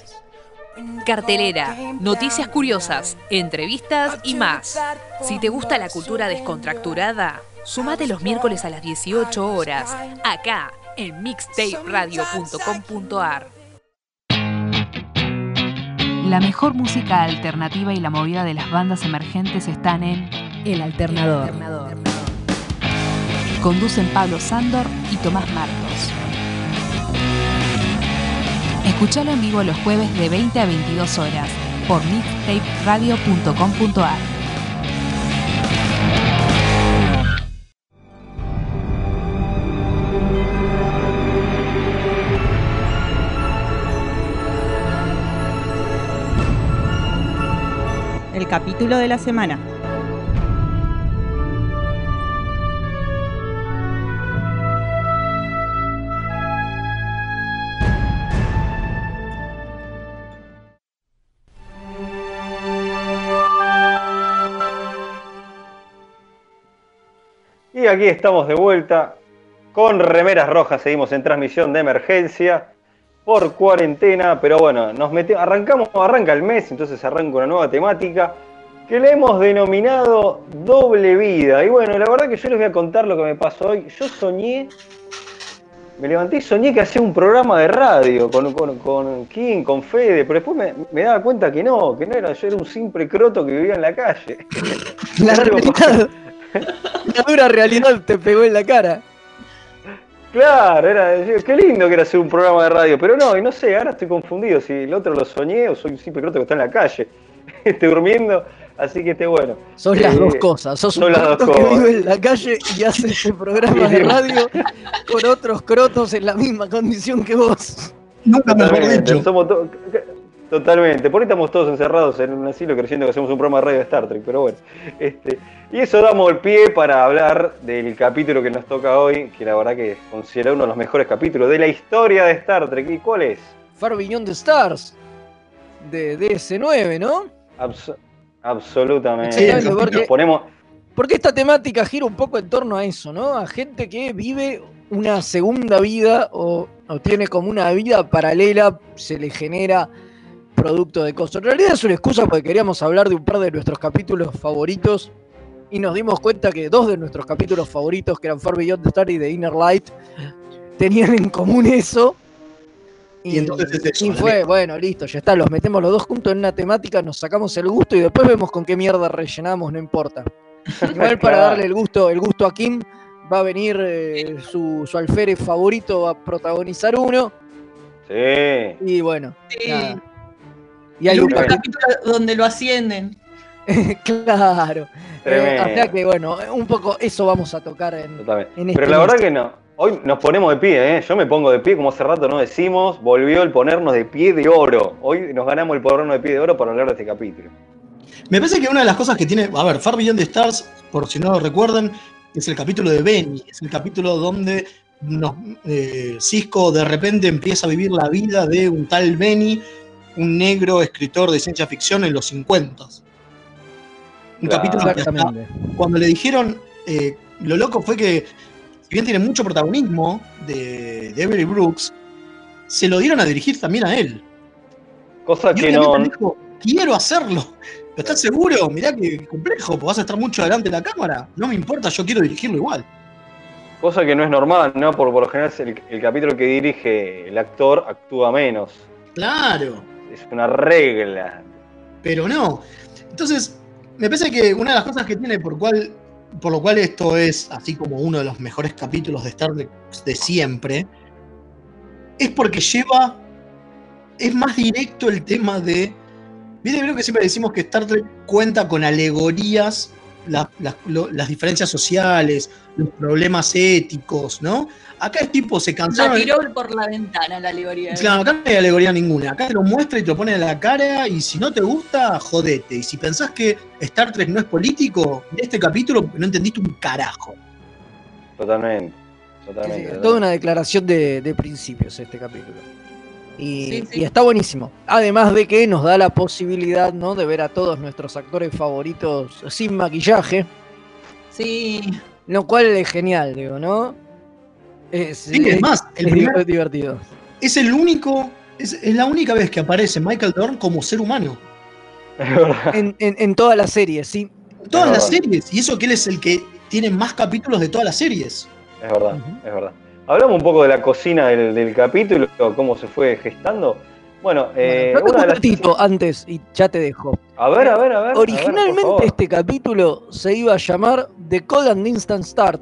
Cartelera, noticias curiosas, entrevistas y más. Si te gusta la cultura descontracturada, sumate los miércoles a las 18 horas, acá en mixtaperadio.com.ar. La mejor música alternativa y la movida de las bandas emergentes están en El Alternador. Conducen Pablo Sándor y Tomás Martos. Escuchalo en vivo los jueves de 20 a 22 horas por mixtaperadio.com.ar. El capítulo de la semana. Aquí estamos de vuelta con remeras rojas. Seguimos en transmisión de emergencia por cuarentena, pero bueno, nos metemos, arrancamos, arranca el mes, entonces arranca una nueva temática que le hemos denominado doble vida. Y bueno, la verdad que yo les voy a contar lo que me pasó hoy. Yo soñé, me levanté y soñé que hacía un programa de radio con, con, con King, con Fede, pero después me, me daba cuenta que no, que no era, yo era un simple croto que vivía en la calle. La la dura realidad te pegó en la cara. Claro, era, qué lindo que era hacer un programa de radio, pero no, y no sé, ahora estoy confundido si el otro lo soñé o soy un simple croto que está en la calle, esté durmiendo, así que esté bueno. Son las Eh, dos cosas. Sos son un las dos croto que cosas. vive en la calle y hace ese programa de radio con otros crotos en la misma condición que vos. Nunca mejor dicho. somos totalmente, por ahí estamos todos encerrados en un asilo creyendo que hacemos un programa de radio de Star Trek, pero bueno. Este, y eso damos el pie para hablar del capítulo que nos toca hoy, que la verdad que considera uno de los mejores capítulos de la historia de Star Trek. ¿Y cuál es? Far Beyond the Stars de DS9, ¿no? Abs- absolutamente. Porque- Nos ponemos, Porque esta temática gira un poco en torno a eso, ¿no? A gente que vive una segunda vida o, o tiene como una vida paralela, se le genera producto de cosas. En realidad es una excusa porque queríamos hablar de un par de nuestros capítulos favoritos y nos dimos cuenta que dos de nuestros capítulos favoritos, que eran Far Beyond the Star y The Inner Light, tenían en común eso. Y entonces es eso, y la fue, bueno, listo, ya está, los metemos los dos juntos en una temática, nos sacamos el gusto y después vemos con qué mierda rellenamos, no importa. Igual para darle el gusto, el gusto a Kim, va a venir eh, su, su alférez favorito a protagonizar uno. sí. Y bueno, Sí. nada. Y hay un capítulo. donde lo ascienden. claro. Eh, sea que bueno, un poco eso vamos a tocar en. En Pero este la verdad que no. Hoy nos ponemos de pie, ¿eh? Yo me pongo de pie, como hace rato no decimos, volvió el ponernos de pie de oro. Hoy nos ganamos el ponernos de pie de oro para hablar de este capítulo. Me parece que una de las cosas que tiene. A ver, Far Beyond the Stars, por si no lo recuerdan, es el capítulo de Benny. Es el capítulo donde nos- eh, Cisco de repente empieza a vivir la vida de un tal Benny, un negro escritor de ciencia ficción en los 50. Un Claro. capítulo que hasta Exactamente. cuando le dijeron, eh, lo loco fue que, si bien tiene mucho protagonismo de, de Avery Brooks, se lo dieron a dirigir también a él. Cosa Y que no. dijo, quiero hacerlo. ¿Pero estás seguro? Mirá que complejo, vas a estar mucho delante de la cámara. No me importa, yo quiero dirigirlo igual. Cosa que no es normal, ¿no? Por, por lo general el, el capítulo que dirige el actor actúa menos. Claro, Es una regla. pero no. Entonces, me parece que una de las cosas que tiene por cual por lo cual esto es así como uno de los mejores capítulos de Star Trek de siempre, es porque lleva, es más directo el tema de, viste, creo que siempre decimos que Star Trek cuenta con alegorías, la- la- lo- las diferencias sociales, los problemas éticos, ¿no? Acá el tipo se La cansaron. tiró por la ventana la alegoría. Claro, acá no hay alegoría ninguna. Acá te lo muestra y te lo pone en la cara y si no te gusta, jodete. Y si pensás que Star Trek no es político, en este capítulo no entendiste un carajo. Totalmente. Sí, Totalmente. sí, toda una declaración de, de principios este capítulo. Y, Sí, sí. y está buenísimo. Además de que nos da la posibilidad ¿no? de ver a todos nuestros actores favoritos sin maquillaje, Sí. lo cual es genial, digo, ¿no? Es, Sí, es más, el es primer- divertido. es el único, es, es la única vez que aparece Michael Dorn como ser humano. Es verdad. En, en- en todas las series, sí. En todas Es las verdad. series. Y eso que él es el que tiene más capítulos de todas las series. Es verdad, es verdad. Hablamos un poco de la cocina del, del capítulo, cómo se fue gestando. Bueno, eh, Bueno, una de un las- ratito antes y ya te dejo. A ver, a ver, a ver. a ver, por Originalmente este capítulo se iba a llamar The Cold and Instant Start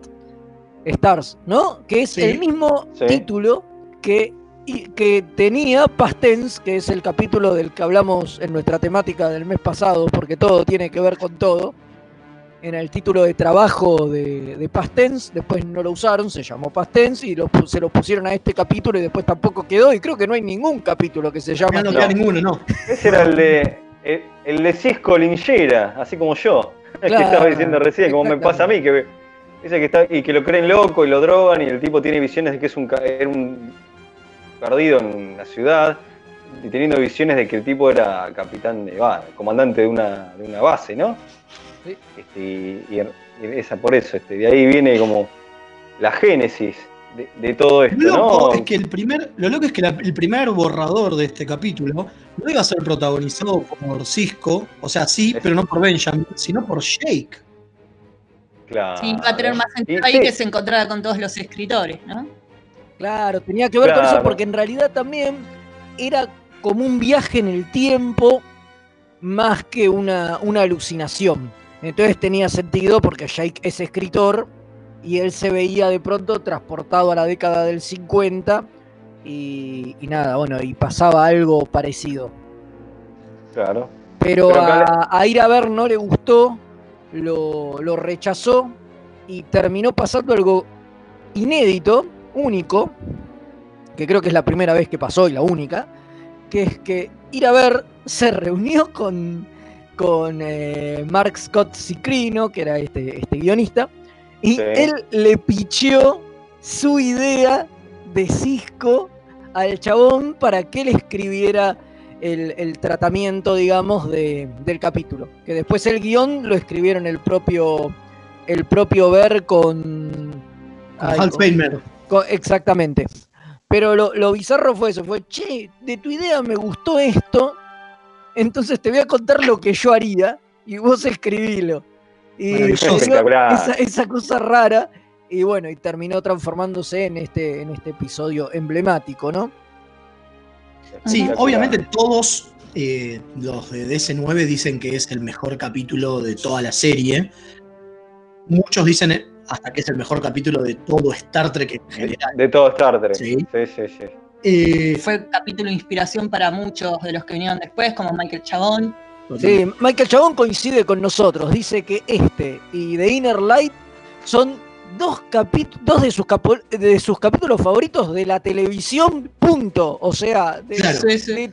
Stars, ¿no? Que es Sí. el mismo Sí. título que, y- que tenía Past Tense, que es el capítulo del que hablamos en nuestra temática del mes pasado, porque todo tiene que ver con todo. En el título de trabajo de, de Past Tense, después no lo usaron, se llamó Past Tense y lo se lo pusieron a este capítulo y después tampoco quedó. Y creo que no hay ningún capítulo que se llame no así. queda No. ninguno, no. Ese era el de, el, el de Cisco Linchera, así como yo. que Claro, estaba diciendo recién, como me pasa a mí, que dice que está, y que lo creen loco y lo drogan y el tipo tiene visiones de que es un, era un perdido en la ciudad y teniendo visiones de que el tipo era capitán de, comandante de una, de una base, ¿no? Sí. Este, y, esa por eso, este, de ahí viene como la génesis de, de todo esto, Lo loco ¿no? es que el primer, lo loco es que la- el primer borrador de este capítulo no iba a ser protagonizado por Cisco, o sea, sí, Es- pero no por Benjamin, sino por Jake. Claro. Sí, va a tener más sentido ahí sí, que se encontrara con todos los escritores, ¿no? Claro, tenía que ver con eso Claro. porque en realidad también era como un viaje en el tiempo más que una, una alucinación. Entonces tenía sentido porque Jake es escritor y él se veía de pronto transportado a la década del 50 y, y nada, bueno, y pasaba algo parecido. Claro. Pero, a, a ir a ver no le gustó, lo, lo rechazó y terminó pasando algo inédito, único, que creo que es la primera vez que pasó y la única, que es que ir a ver se reunió con, con eh, Mark Scott Cicrino, que era este, este guionista, y Sí. él le picheó su idea de Cisco al chabón para que él escribiera el, el tratamiento, digamos, de- del capítulo. Que después el guion lo escribieron el propio, el propio Ver con... ay, Hans con- Exactamente. Pero lo, lo bizarro fue eso, fue, che, de tu idea me gustó esto, entonces te voy a contar lo que yo haría y vos escribilo. Y esa, esa cosa rara, y bueno, y terminó transformándose en este, en este episodio emblemático, ¿no? Sí, obviamente todos eh, los de DC9 dicen que es el mejor capítulo de toda la serie. Muchos dicen hasta que es el mejor capítulo de todo Star Trek en De, general. de todo Star Trek. Sí. sí, sí. sí. Eh, Fue capítulo de inspiración para muchos de los que vinieron después, como Michael Chabón. Sí, Michael Chabón coincide con nosotros, dice que este y The Inner Light son dos, dos de, sus de sus capítulos favoritos de la televisión, punto. O sea, de, Claro.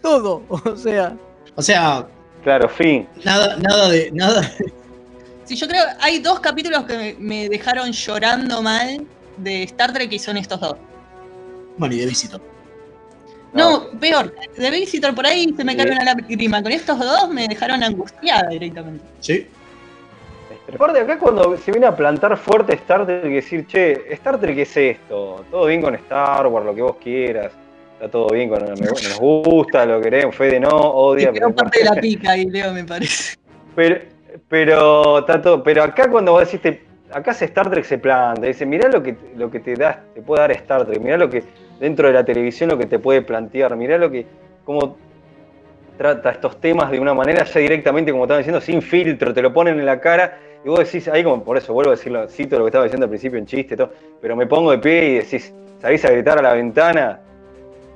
Todo. O sea, O sea, Claro, fin. nada, nada de. Nada, Sí, yo creo hay dos capítulos que me, me dejaron llorando mal de Star Trek y son estos dos. bueno, y de Visitor. No, peor, de Visitor por ahí se me cayó una lágrima. Con estos dos me dejaron angustiada directamente. Sí. Aparte, acá cuando se viene a plantar fuerte Star Trek y decir, che, Star Trek es esto, todo bien con Star Wars, lo que vos quieras, está todo bien con me- nos gusta, lo queremos, Fede no, odia, pero, parte de la pica ahí, Leo, me parece. pero, pero, está todo- pero acá cuando vos decís, te- acá se Star Trek se planta, dice, mirá lo que, lo que te da, te puede dar Star Trek, mirá lo que dentro de la televisión lo que te puede plantear, mirá lo que, cómo trata estos temas de una manera ya directamente, como estaba diciendo, sin filtro, te lo ponen en la cara, y vos decís, ahí como, por eso vuelvo a decirlo, cito lo que estaba diciendo al principio en chiste, todo, pero me pongo de pie y decís, salís a gritar a la ventana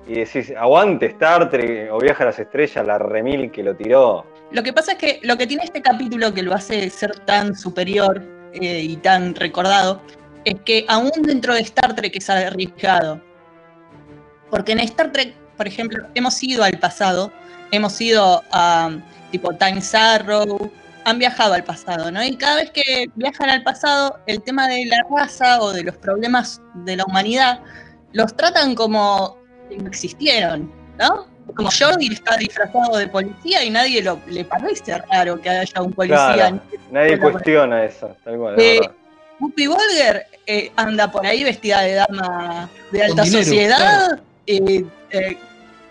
y decís, aguante Star Trek o Viaja a las Estrellas, la remil que lo tiró. Lo que pasa es que lo que tiene este capítulo que lo hace ser tan superior eh, y tan recordado es que aún dentro de Star Trek es arriesgado. Porque en Star Trek, por ejemplo, hemos ido al pasado, hemos ido a tipo Time Arrow, han viajado al pasado, ¿no? Y cada vez que viajan al pasado, el tema de la raza o de los problemas de la humanidad los tratan como si no existieron, ¿no? Como Jordi está disfrazado de policía y nadie lo, le parece raro que haya un policía. Claro, nadie cuestiona eso, tal cual. Eh, Whoopi Wolger eh, anda por ahí vestida de dama de alta dinero, sociedad, eh, eh,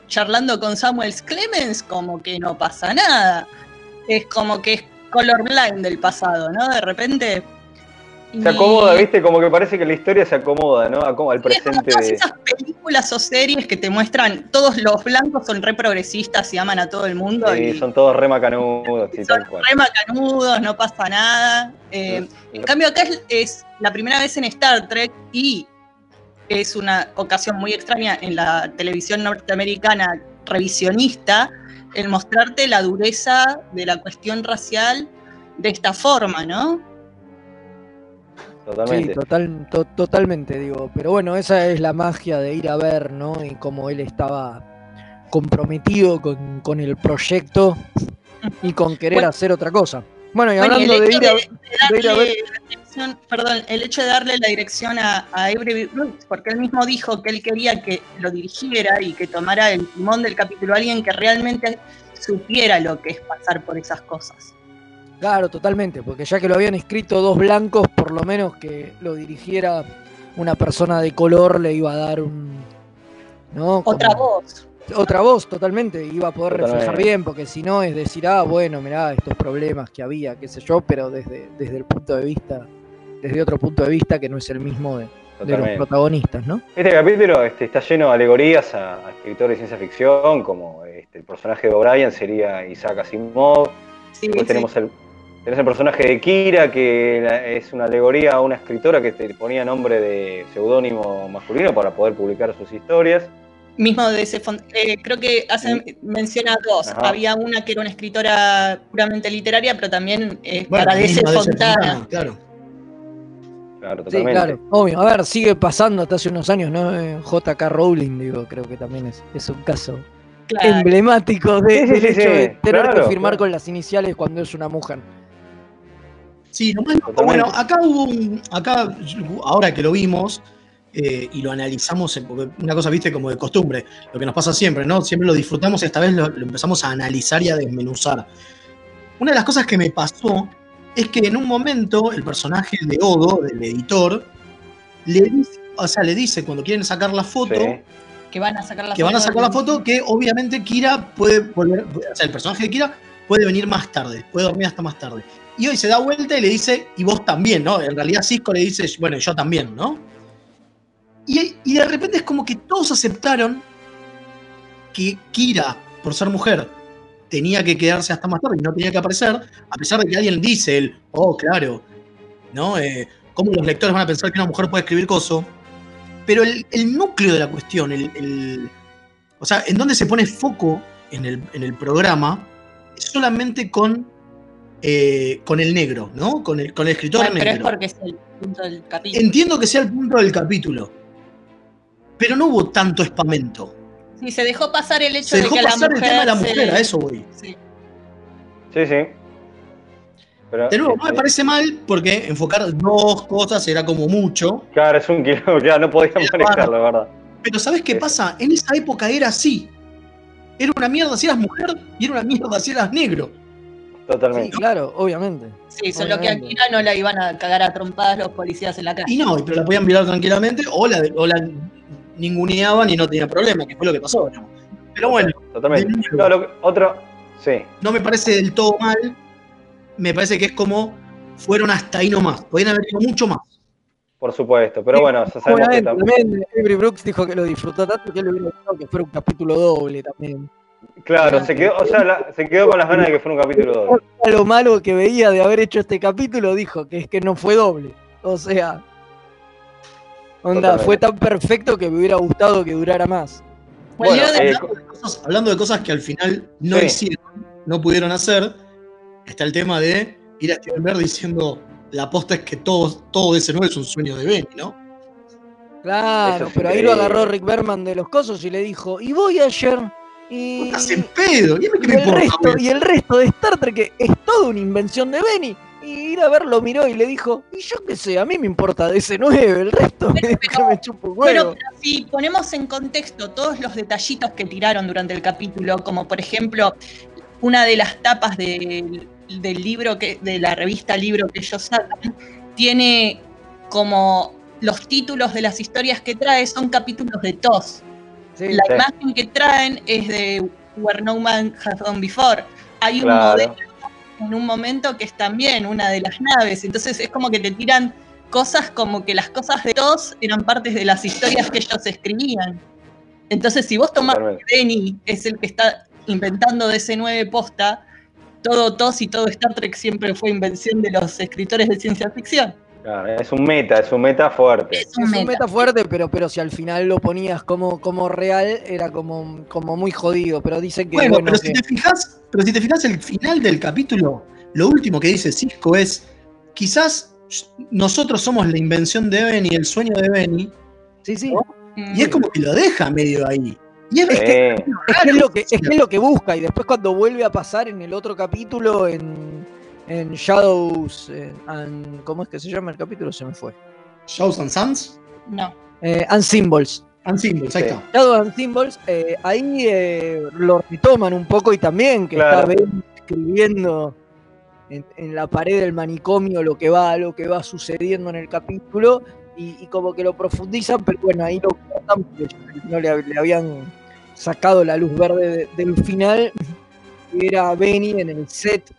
charlando con Samuel Clemens, como que no pasa nada. Es como que es colorblind del pasado, ¿no? De repente. Se acomoda, ¿viste? Como que parece que la historia se acomoda, ¿no? Al Sí, es presente todas esas películas o series que te muestran, todos los blancos son re progresistas y aman a todo el mundo. Sí, y son todos re macanudos, sí, son tal cual. re macanudos, no pasa nada. Eh, en cambio, acá es, es la primera vez en Star Trek y es una ocasión muy extraña en la televisión norteamericana revisionista el mostrarte la dureza de la cuestión racial de esta forma, ¿no? Sí, Totalmente. total, to- totalmente, digo. Pero bueno, esa es la magia de ir a ver, ¿no? Y cómo él estaba comprometido con, con el proyecto y con querer Bueno. hacer otra cosa. Bueno, y Bueno, y hablando el de ir a, de- de ir a ver. Dirección- perdón, el hecho de darle la dirección a, a Avery Brooks, porque él mismo dijo que él quería que lo dirigiera y que tomara el timón del capítulo alguien que realmente supiera lo que es pasar por esas cosas. Claro, totalmente, porque ya que lo habían escrito dos blancos, por lo menos que lo dirigiera una persona de color le iba a dar un. ¿no? Otra Como- voz. Otra voz, totalmente, iba a poder reflejar Totalmente. bien, porque si no es decir, ah, bueno, mirá, estos problemas que había, qué sé yo, pero desde, desde el punto de vista, desde otro punto de vista que no es el mismo de, de los protagonistas, ¿no? Este capítulo este, está lleno de alegorías a, a escritores de ciencia ficción, como este, el personaje de O'Brien sería Isaac Asimov. Sí, Después sí. tenemos el, tenés el personaje de Kira, que la- es una alegoría a una escritora que te ponía nombre de seudónimo masculino para poder publicar sus historias. Mismo de ese eh, creo que hace, menciona dos. Ajá. Había una que era una escritora puramente literaria, pero también eh, Bueno, para DC misma de ese Fontana. Fontana, claro. Claro, Sí, totalmente. claro, obvio. A ver, sigue pasando hasta hace unos años, ¿no? Eh, JK Rowling, digo, creo que también es, es un caso Claro. emblemático de, Sí, sí, del sí, hecho de tener claro, que firmar claro. con las iniciales cuando es una mujer. Sí, lo más loco, Totalmente. bueno, acá hubo un. Acá, ahora que lo vimos eh, y lo analizamos, eh, porque una cosa, viste, como de costumbre, lo que nos pasa siempre, ¿no? Siempre lo disfrutamos y esta vez lo, lo empezamos a analizar y a desmenuzar. Una de las cosas que me pasó es que en un momento el personaje de Odo, del editor, le dice, o sea, le dice cuando quieren sacar la foto. Sí. Que van a sacar la que van a foto sacar la foto, que obviamente Kira puede volver, o sea, el personaje de Kira puede venir más tarde, puede dormir hasta más tarde. Y hoy se da vuelta y le dice, y vos también, ¿no? En realidad Cisco le dice, bueno, yo también, ¿no? Y, y de repente es como que todos aceptaron que Kira, por ser mujer, tenía que quedarse hasta más tarde y no tenía que aparecer, a pesar de que alguien dice, el, oh, claro, ¿no? Eh, ¿Cómo los lectores van a pensar que una mujer puede escribir coso? Pero el, el núcleo de la cuestión, el, el- o sea, en donde se pone foco en el, en el programa, es solamente con, eh, con el negro, ¿no? Con el, con el escritor Bueno, pero es negro. porque es el punto del capítulo. Entiendo que sea el punto del capítulo, pero no hubo tanto espamento. Sí, se dejó pasar el hecho Se de dejó que la pasar el mujer tema de la se- mujer, a eso voy. Sí. Sí, sí. Pero, De nuevo, no me este, parece mal porque enfocar dos cosas era como mucho. Claro, es un quilombo, claro, no podía manejarlo, la verdad. Pero ¿sabes qué Sí. pasa? En esa época era así. Era una mierda si eras mujer y era una mierda si eras negro. Sí, Totalmente. claro, obviamente. Sí, solo que a Obviamente. Kira no la iban a cagar a trompadas los policías en la calle. Y no, pero la podían violar tranquilamente o la, o la ninguneaban y no tenía problema, que fue lo que pasó. ¿no? Pero bueno, Totalmente. No, lo otro, sí. no me parece del todo mal. Me parece que es como fueron hasta ahí nomás. Podían haber ido mucho más. Por supuesto, pero bueno, ya sabemos que también Avery Brooks dijo que lo disfrutó tanto que él hubiera gustado que fuera un capítulo doble también. Claro, se quedó, o sea, la- se quedó con las ganas de que fuera un capítulo doble. Lo malo que veía de haber hecho este capítulo, dijo que es que no fue doble. O sea, onda, Totalmente. fue tan perfecto que me hubiera gustado que durara más. Bueno, Volvió de eh. Cosas- hablando de cosas que al final no Sí. hicieron, no pudieron hacer, está el tema de ir a Steven Bear diciendo la aposta es que todo, todo ese 9 es un sueño de Benny, ¿no? Claro, es pero ahí lo agarró Rick Berman de los cosos y le dijo, y voy ayer y, Estás en pedo, ¿y y me el importa? resto, y el resto de Star Trek es toda una invención de Benny. Y ir a verlo miró y le dijo, y yo qué sé, a mí me importa de ese 9, el resto me, Pero- me chupa un Bueno, huevo. pero si ponemos en contexto todos los detallitos que tiraron durante el capítulo, como por ejemplo una de las tapas del, del libro que, de la revista libro que ellos sacan, tiene como los títulos de las historias que trae son capítulos de TOS. Sí. La Sí. imagen que traen es de Where No Man Has Gone Before. Hay un modelo en un momento que es también una de las naves. Entonces es como que te tiran cosas como que las cosas de TOS eran partes de las historias que ellos escribían. Entonces, si vos tomás que. Benny es el que está inventando DC9 posta, todo TOS y todo Star Trek siempre fue invención de los escritores de ciencia ficción. Claro, es un meta, es un meta fuerte. Es Es un un meta. fuerte, pero, pero si al final lo ponías como, como real, era como, como muy jodido. Pero dicen que Bueno, bueno, pero que- si te fijas, pero si te fijas el final del capítulo, lo último que dice Cisco es quizás nosotros somos la invención de Benny, el sueño de Benny, sí, sí. Mm. y es como que lo deja medio ahí. Y es, Sí. es que Es que es, lo que, es que es lo que busca. Y después cuando vuelve a pasar en el otro capítulo, en, en Shadows, eh, and- ¿cómo es que se llama el capítulo? Se me fue. Shadows and Suns No. Eh, and Symbols. and Symbols, ahí está. Shadows and Symbols, eh, ahí eh, lo retoman un poco y también que Claro. está Ben escribiendo en, en la pared del manicomio lo que va, lo que va sucediendo en el capítulo y, y como que lo profundizan, pero bueno, ahí lo cortan porque no le, le habían sacado la luz verde de- del final, que era Benny en el set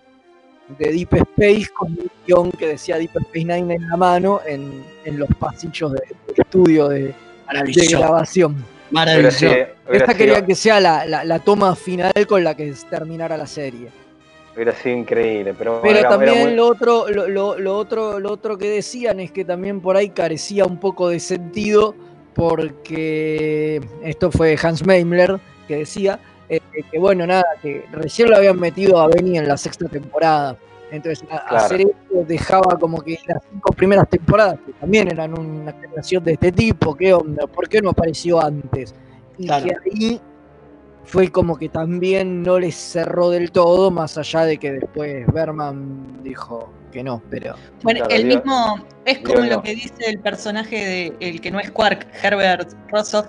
de Deep Space con un guion que decía Deep Space Nine en la mano en, en los pasillos de- del estudio de, de Maravilloso. grabación. Maravilloso. Esta sido- quería que sea la, la- la toma final con la que terminara la serie. hubiera sido increíble, pero, Pero era- era también muy- lo otro, lo, lo- lo otro, lo otro que decían es que también por ahí carecía un poco de sentido, porque esto fue Hans Meimler que decía eh, que bueno, nada, que recién lo habían metido a Benny en la sexta temporada. Entonces a- Claro. hacer esto dejaba como que las cinco primeras temporadas, que también eran una creación de este tipo, ¿qué onda? ¿Por qué no apareció antes? Y Claro. que ahí fue como que también no les cerró del todo, más allá de que después Berman dijo que no, pero Bueno, Claro, el mismo, es como lo que dice el personaje de el que no es Quark, Herbert Rossoff,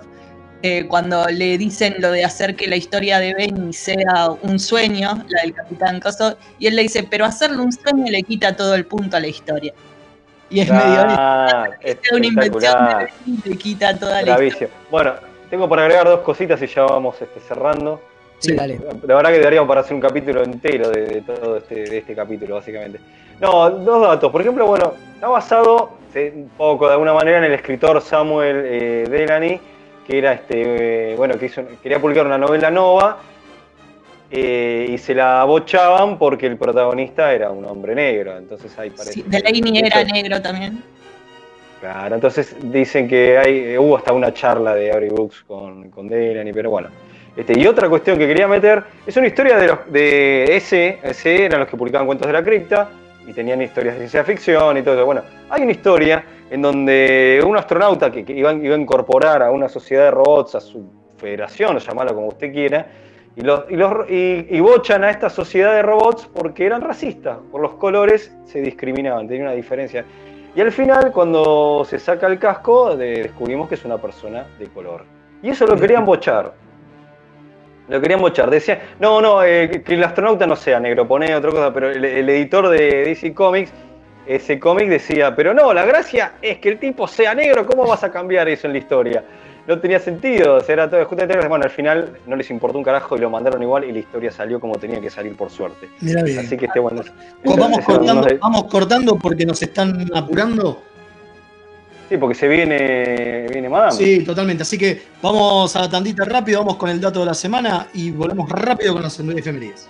eh, cuando le dicen lo de hacer que la historia de Benny sea un sueño, la del Capitán Coso, y él le dice, pero hacerle un sueño le quita todo el punto a la historia. Y es medio es una invención de. Benny y le quita toda la historia. Bueno, tengo para agregar dos cositas y ya vamos este, cerrando. sí, dale. La verdad que daríamos para hacer un capítulo entero de, de todo este, de este capítulo, básicamente. No, dos datos. Por ejemplo, bueno, está basado eh, un poco, de alguna manera, en el escritor Samuel eh, Delany, que era este, eh, bueno, que hizo, quería publicar una novela nova eh, y se la bochaban porque el protagonista era un hombre negro. Entonces ahí parece. Sí, Delaney era negro también. Claro, entonces dicen que hay, eh, hubo hasta una charla de Avery Brooks con, con Delany, pero bueno. Este, y otra cuestión que quería meter es una historia de, los, de ese, ese eran los que publicaban cuentos de la cripta y tenían historias de ciencia ficción y todo eso. Bueno, hay una historia en donde un astronauta que, iba, a incorporar a una sociedad de robots, a su federación, llamarlo como usted quiera, y, bochan a esta sociedad de robots porque eran racistas, por los colores se discriminaban, tenía una diferencia. Y al final, cuando se saca el casco, de- descubrimos que es una persona de color. Y eso lo querían bochar. Lo querían bochar. Decían, no, no, eh, que el astronauta no sea negro, pone otra cosa, pero el editor de DC Comics, ese cómic decía, pero no, la gracia es que el tipo sea negro, ¿cómo vas a cambiar eso en la historia? no tenía sentido. o sea, Era todo justamente, bueno, al final no les importó un carajo y lo mandaron igual y la historia salió como tenía que salir por suerte. Mira bien. Así que este bueno. Pues vamos, ese- cortando, no sé. vamos cortando porque nos están apurando. Sí, porque se viene, viene Madame. Sí, totalmente. Así que vamos a la tandita rápido, vamos con el dato de la semana y volvemos rápido con las efemérides.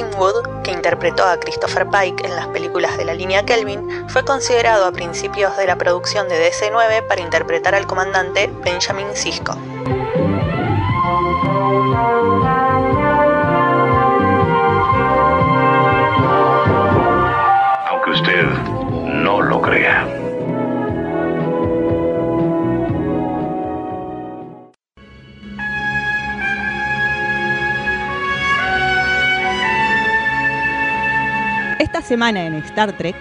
Greenwood, que interpretó a Christopher Pike en las películas de la línea Kelvin, fue considerado a principios de la producción de DC-9 para interpretar al comandante Benjamin Sisko. Semana en Star Trek,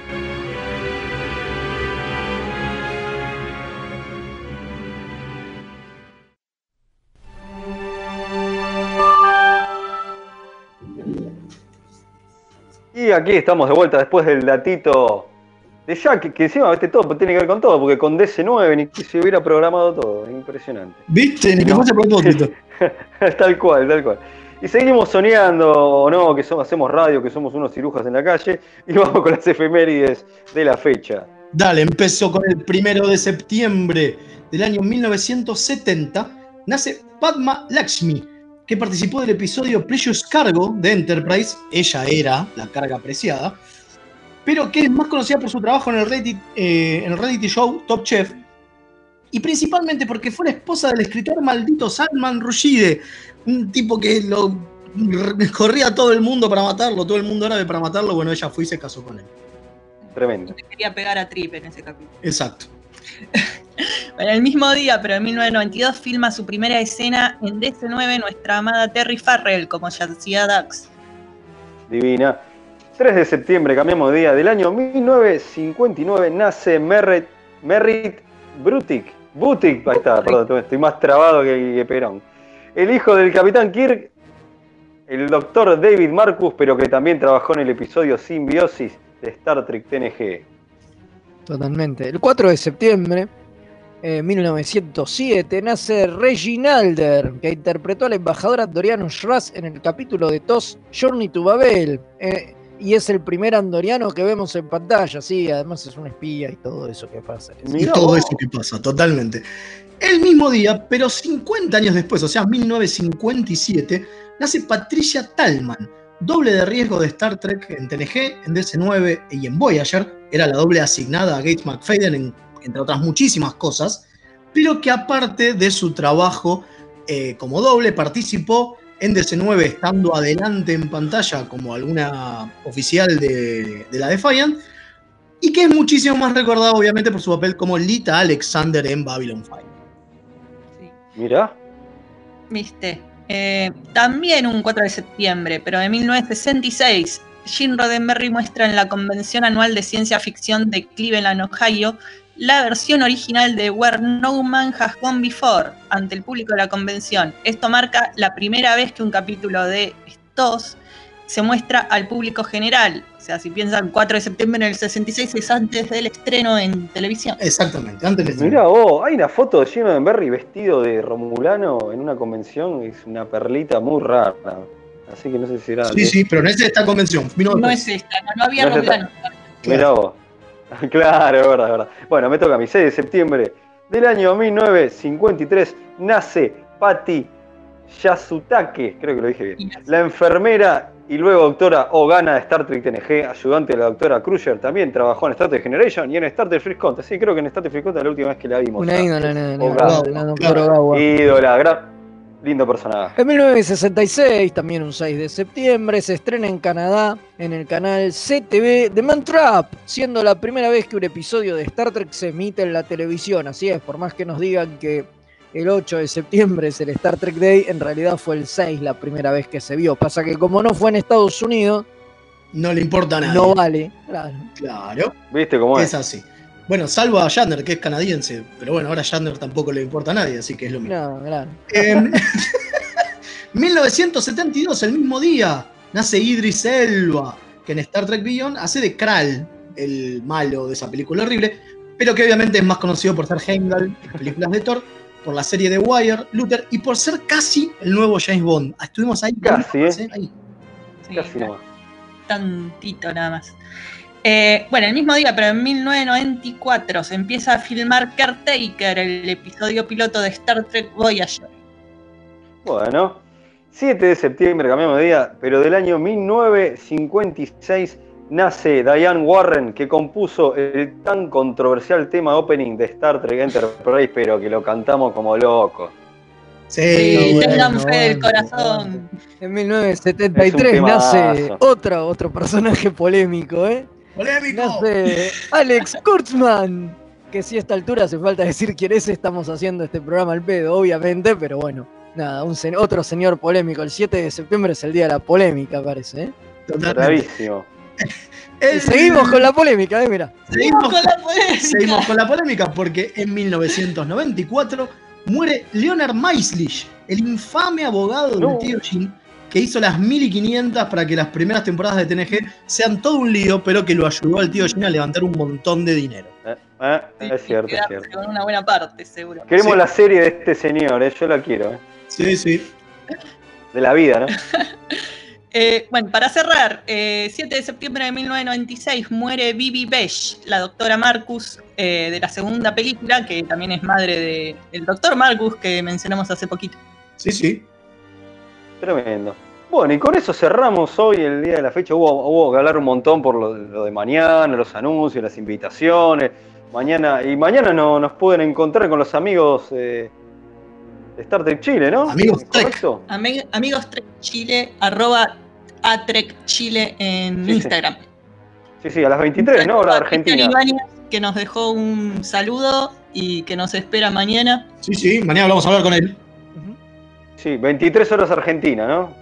Y aquí estamos de vuelta después del datito de Jack, que encima este todo tiene que ver con todo, porque con DC9 ni se hubiera programado todo, es impresionante. ¿Viste? Ni que No. fuese a propósito. tal cual, tal cual. Y seguimos soñando, no, que somos, hacemos radio, que somos unos cirujas en la calle, y vamos con las efemérides de la fecha. Dale, empezó con el primero de septiembre del año 1970. Nace Padma Lakshmi, que participó del episodio Precious Cargo de Enterprise. Ella era la carga apreciada, pero que es más conocida por su trabajo en el reality, eh, en el reality show Top Chef. Y principalmente porque fue la esposa del escritor maldito Salman Rushdie, un tipo que lo corría a todo el mundo para matarlo, todo el mundo árabe para matarlo. Bueno, ella fue y se casó con él. Tremendo. Quería pegar a Trip en ese capítulo. Exacto. Bueno, el mismo día, pero en 1992, filma su primera escena en DC9 nuestra amada Terry Farrell como Yadzia Dax. Divina. 3 de septiembre, cambiamos de día, del año 1959, nace Merritt, Merritt Brutic. Butic, ahí está, perdón, estoy más trabado que, que Perón. El hijo del capitán Kirk, el doctor David Marcus, pero que también trabajó en el episodio Simbiosis de Star Trek TNG. Totalmente. El 4 de septiembre de 1907 nace Reginalder, que interpretó a la embajadora Doriano Schrass en el capítulo de TOS Journey to Babel. eh, y es el primer andoriano que vemos en pantalla, sí, además es un espía y todo eso que pasa. Y todo eso que pasa, totalmente. El mismo día, pero 50 años después, o sea, 1957, nace Patricia Tallman, doble de riesgo de Star Trek en TNG, en DC9 y en Voyager. Era la doble asignada a Gates McFadden, en- entre otras muchísimas cosas, pero que aparte de su trabajo eh, como doble, participó en DC9 estando adelante en pantalla como alguna oficial de, de la Defiant, y que es muchísimo más recordado obviamente por su papel como Lita Alexander en Babylon 5. Mirá. Viste. Eh, también un 4 de septiembre, pero de 1966, Gene Roddenberry muestra en la Convención Anual de Ciencia Ficción de Cleveland, Ohio, la versión original de Where No Man Has Gone Before ante el público de la convención. Esto marca la primera vez que un capítulo de estos se muestra al público general. O sea, si piensan 4 de septiembre en el 66 es antes del estreno en televisión. Exactamente, antes del Mirá vos, hay una foto de Gino Roddenberry vestido de Romulano en una convención, es una perlita muy rara. Así que no sé si era. Sí, sí, pero no es esta convención. vino No es esta, no, no había No es esta. Romulano. Mirá vos. Claro, es verdad, es verdad. Bueno, me toca a mí. 6 de septiembre del año 1953 nace Patty Yasutake, creo que lo dije bien. La enfermera y luego doctora Ogana de Star Trek TNG, ayudante de la doctora Crusher, también trabajó en Star Trek Generation y en Star Trek Free Conte. Sí, creo que en Star Trek Free Conte es la última vez que la vimos. Una ídola, la, la- Ogawa. la doctora Ogawa. Ídola, gran, lindo personaje. En 1966, también un 6 de septiembre, se estrena en Canadá en el canal CTV The Man Trap, siendo la primera vez que un episodio de Star Trek se emite en la televisión. Así es, por más que nos digan que el 8 de septiembre es el Star Trek Day, en realidad fue el 6 la primera vez que se vio. Pasa que como no fue en Estados Unidos, No le importa a nadie. no vale. Claro. Claro. ¿Viste cómo Es es? así. Bueno, salvo a Shatner, que es canadiense, pero bueno, ahora a Shatner tampoco le importa a nadie, así que es lo mismo. No, claro. En 1972, el mismo día, nace Idris Elba, que en Star Trek Beyond hace de Kral, el malo de esa película horrible, pero que obviamente es más conocido por ser Heimdall en las películas de Thor, por la serie de Wire, Luther y por ser casi el nuevo James Bond. Ah, Estuvimos ahí. Casi, ¿eh? Ahí. Sí, Casi tantito nada más. Eh, bueno, el mismo día, pero en 1994 se empieza a filmar Caretaker, el episodio piloto de Star Trek Voyager. Bueno, 7 de septiembre, cambiamos de día, pero del año 1956 nace Diane Warren, que compuso el tan controversial tema opening de Star Trek Enterprise, pero que lo cantamos como locos. Sí, Sí, bueno, tengan fe del corazón. En 1973 Es un nace otro, otro personaje polémico, ¿eh? ¡Polémico! Nace Alex Kurtzman, que si a esta altura hace falta decir quién es, estamos haciendo este programa al pedo, obviamente, pero bueno, nada, un otro señor polémico. El 7 de septiembre es el día de la polémica, parece. ¿eh? Bravísimo. El- seguimos con la polémica, ¿eh? Mira. Seguimos Con la polémica. Seguimos con la polémica porque en 1994 muere Leonard Maislish, el infame abogado No. del tío Jim, que hizo las 1500 para que las primeras temporadas de TNG sean todo un lío, pero que lo ayudó al tío Jim a levantar un montón de dinero. Eh, eh, Sí, es cierto, es cierto. Con una buena parte, seguro. Queremos Sí. la serie de este señor, eh, yo la quiero, eh. Sí, sí. de la vida, ¿no? Eh, bueno, para cerrar, eh, 7 de septiembre de 1996 muere Bibi Besh, la doctora Marcus eh, de la segunda película, que también es madre de- del doctor Marcus que mencionamos hace poquito. Sí, sí. Tremendo. Bueno, y con eso cerramos hoy el día de la fecha. Hubo, hubo que hablar un montón por lo, lo de mañana, los anuncios, las invitaciones. Mañana, y mañana no, nos pueden encontrar con los amigos eh, de Star Trek Chile, ¿no? Amigos Trek. Amigos Trek Chile, arroba Atrek Chile en Sí. Instagram. Sí, sí, a las 23, ¿no? Hora de Argentina. Ibáñez, que nos dejó un saludo y que nos espera mañana. Sí, sí. Mañana vamos a hablar con él. Sí, 23 horas Argentina, ¿no?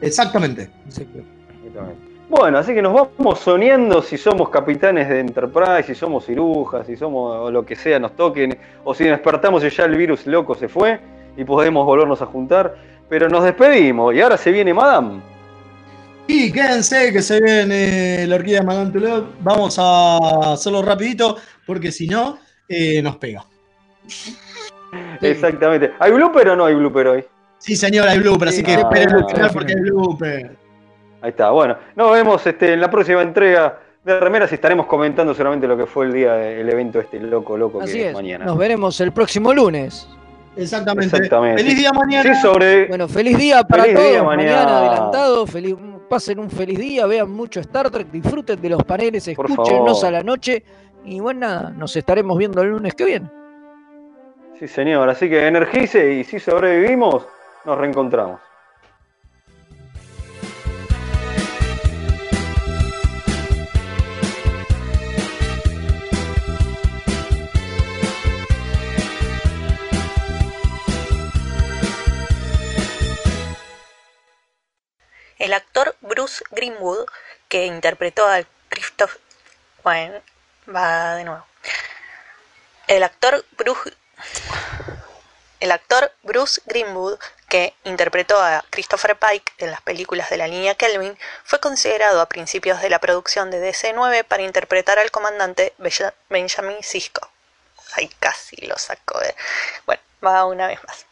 Exactamente. Exactamente. Bueno, así que nos vamos soñando si somos capitanes de Enterprise, si somos cirujas, si somos o lo que sea, nos toquen, o si despertamos y ya el virus loco se fue y podemos volvernos a juntar. Pero nos despedimos y ahora se viene Madame. Y quédense que se viene la orquídea Madame Toulouse. Vamos a hacerlo rapidito porque si no, eh, nos pega. Exactamente. ¿Hay blooper o no hay blooper hoy? Sí, señor, hay blooper, así Sí, que ah, esperen ah, final porque hay blooper. Ahí está. Bueno, nos vemos este, en la próxima entrega de Remeras y estaremos comentando seguramente lo que fue el día del evento este loco, loco Así que es es. mañana. Nos veremos el próximo lunes. Exactamente. Exactamente. Feliz día mañana. Sí, sobre. Bueno, feliz día para Feliz todos. día mañana. mañana. adelantado. Feliz, pasen un feliz día, vean mucho Star Trek, disfruten de los paneles, escúchenos a la noche. Y bueno, nada, nos estaremos viendo el lunes que viene. Sí, señor. Así que energice y si sobrevivimos, nos reencontramos. El actor Bruce Greenwood, que interpretó al Christoph Bueno, va de nuevo. El actor Bruce el actor Bruce Greenwood, que interpretó a Christopher Pike en las películas de la línea Kelvin, fue considerado a principios de la producción de DC9 para interpretar al comandante Benjamin Sisko. Ay, casi lo sacó. eh. Bueno, va una vez más.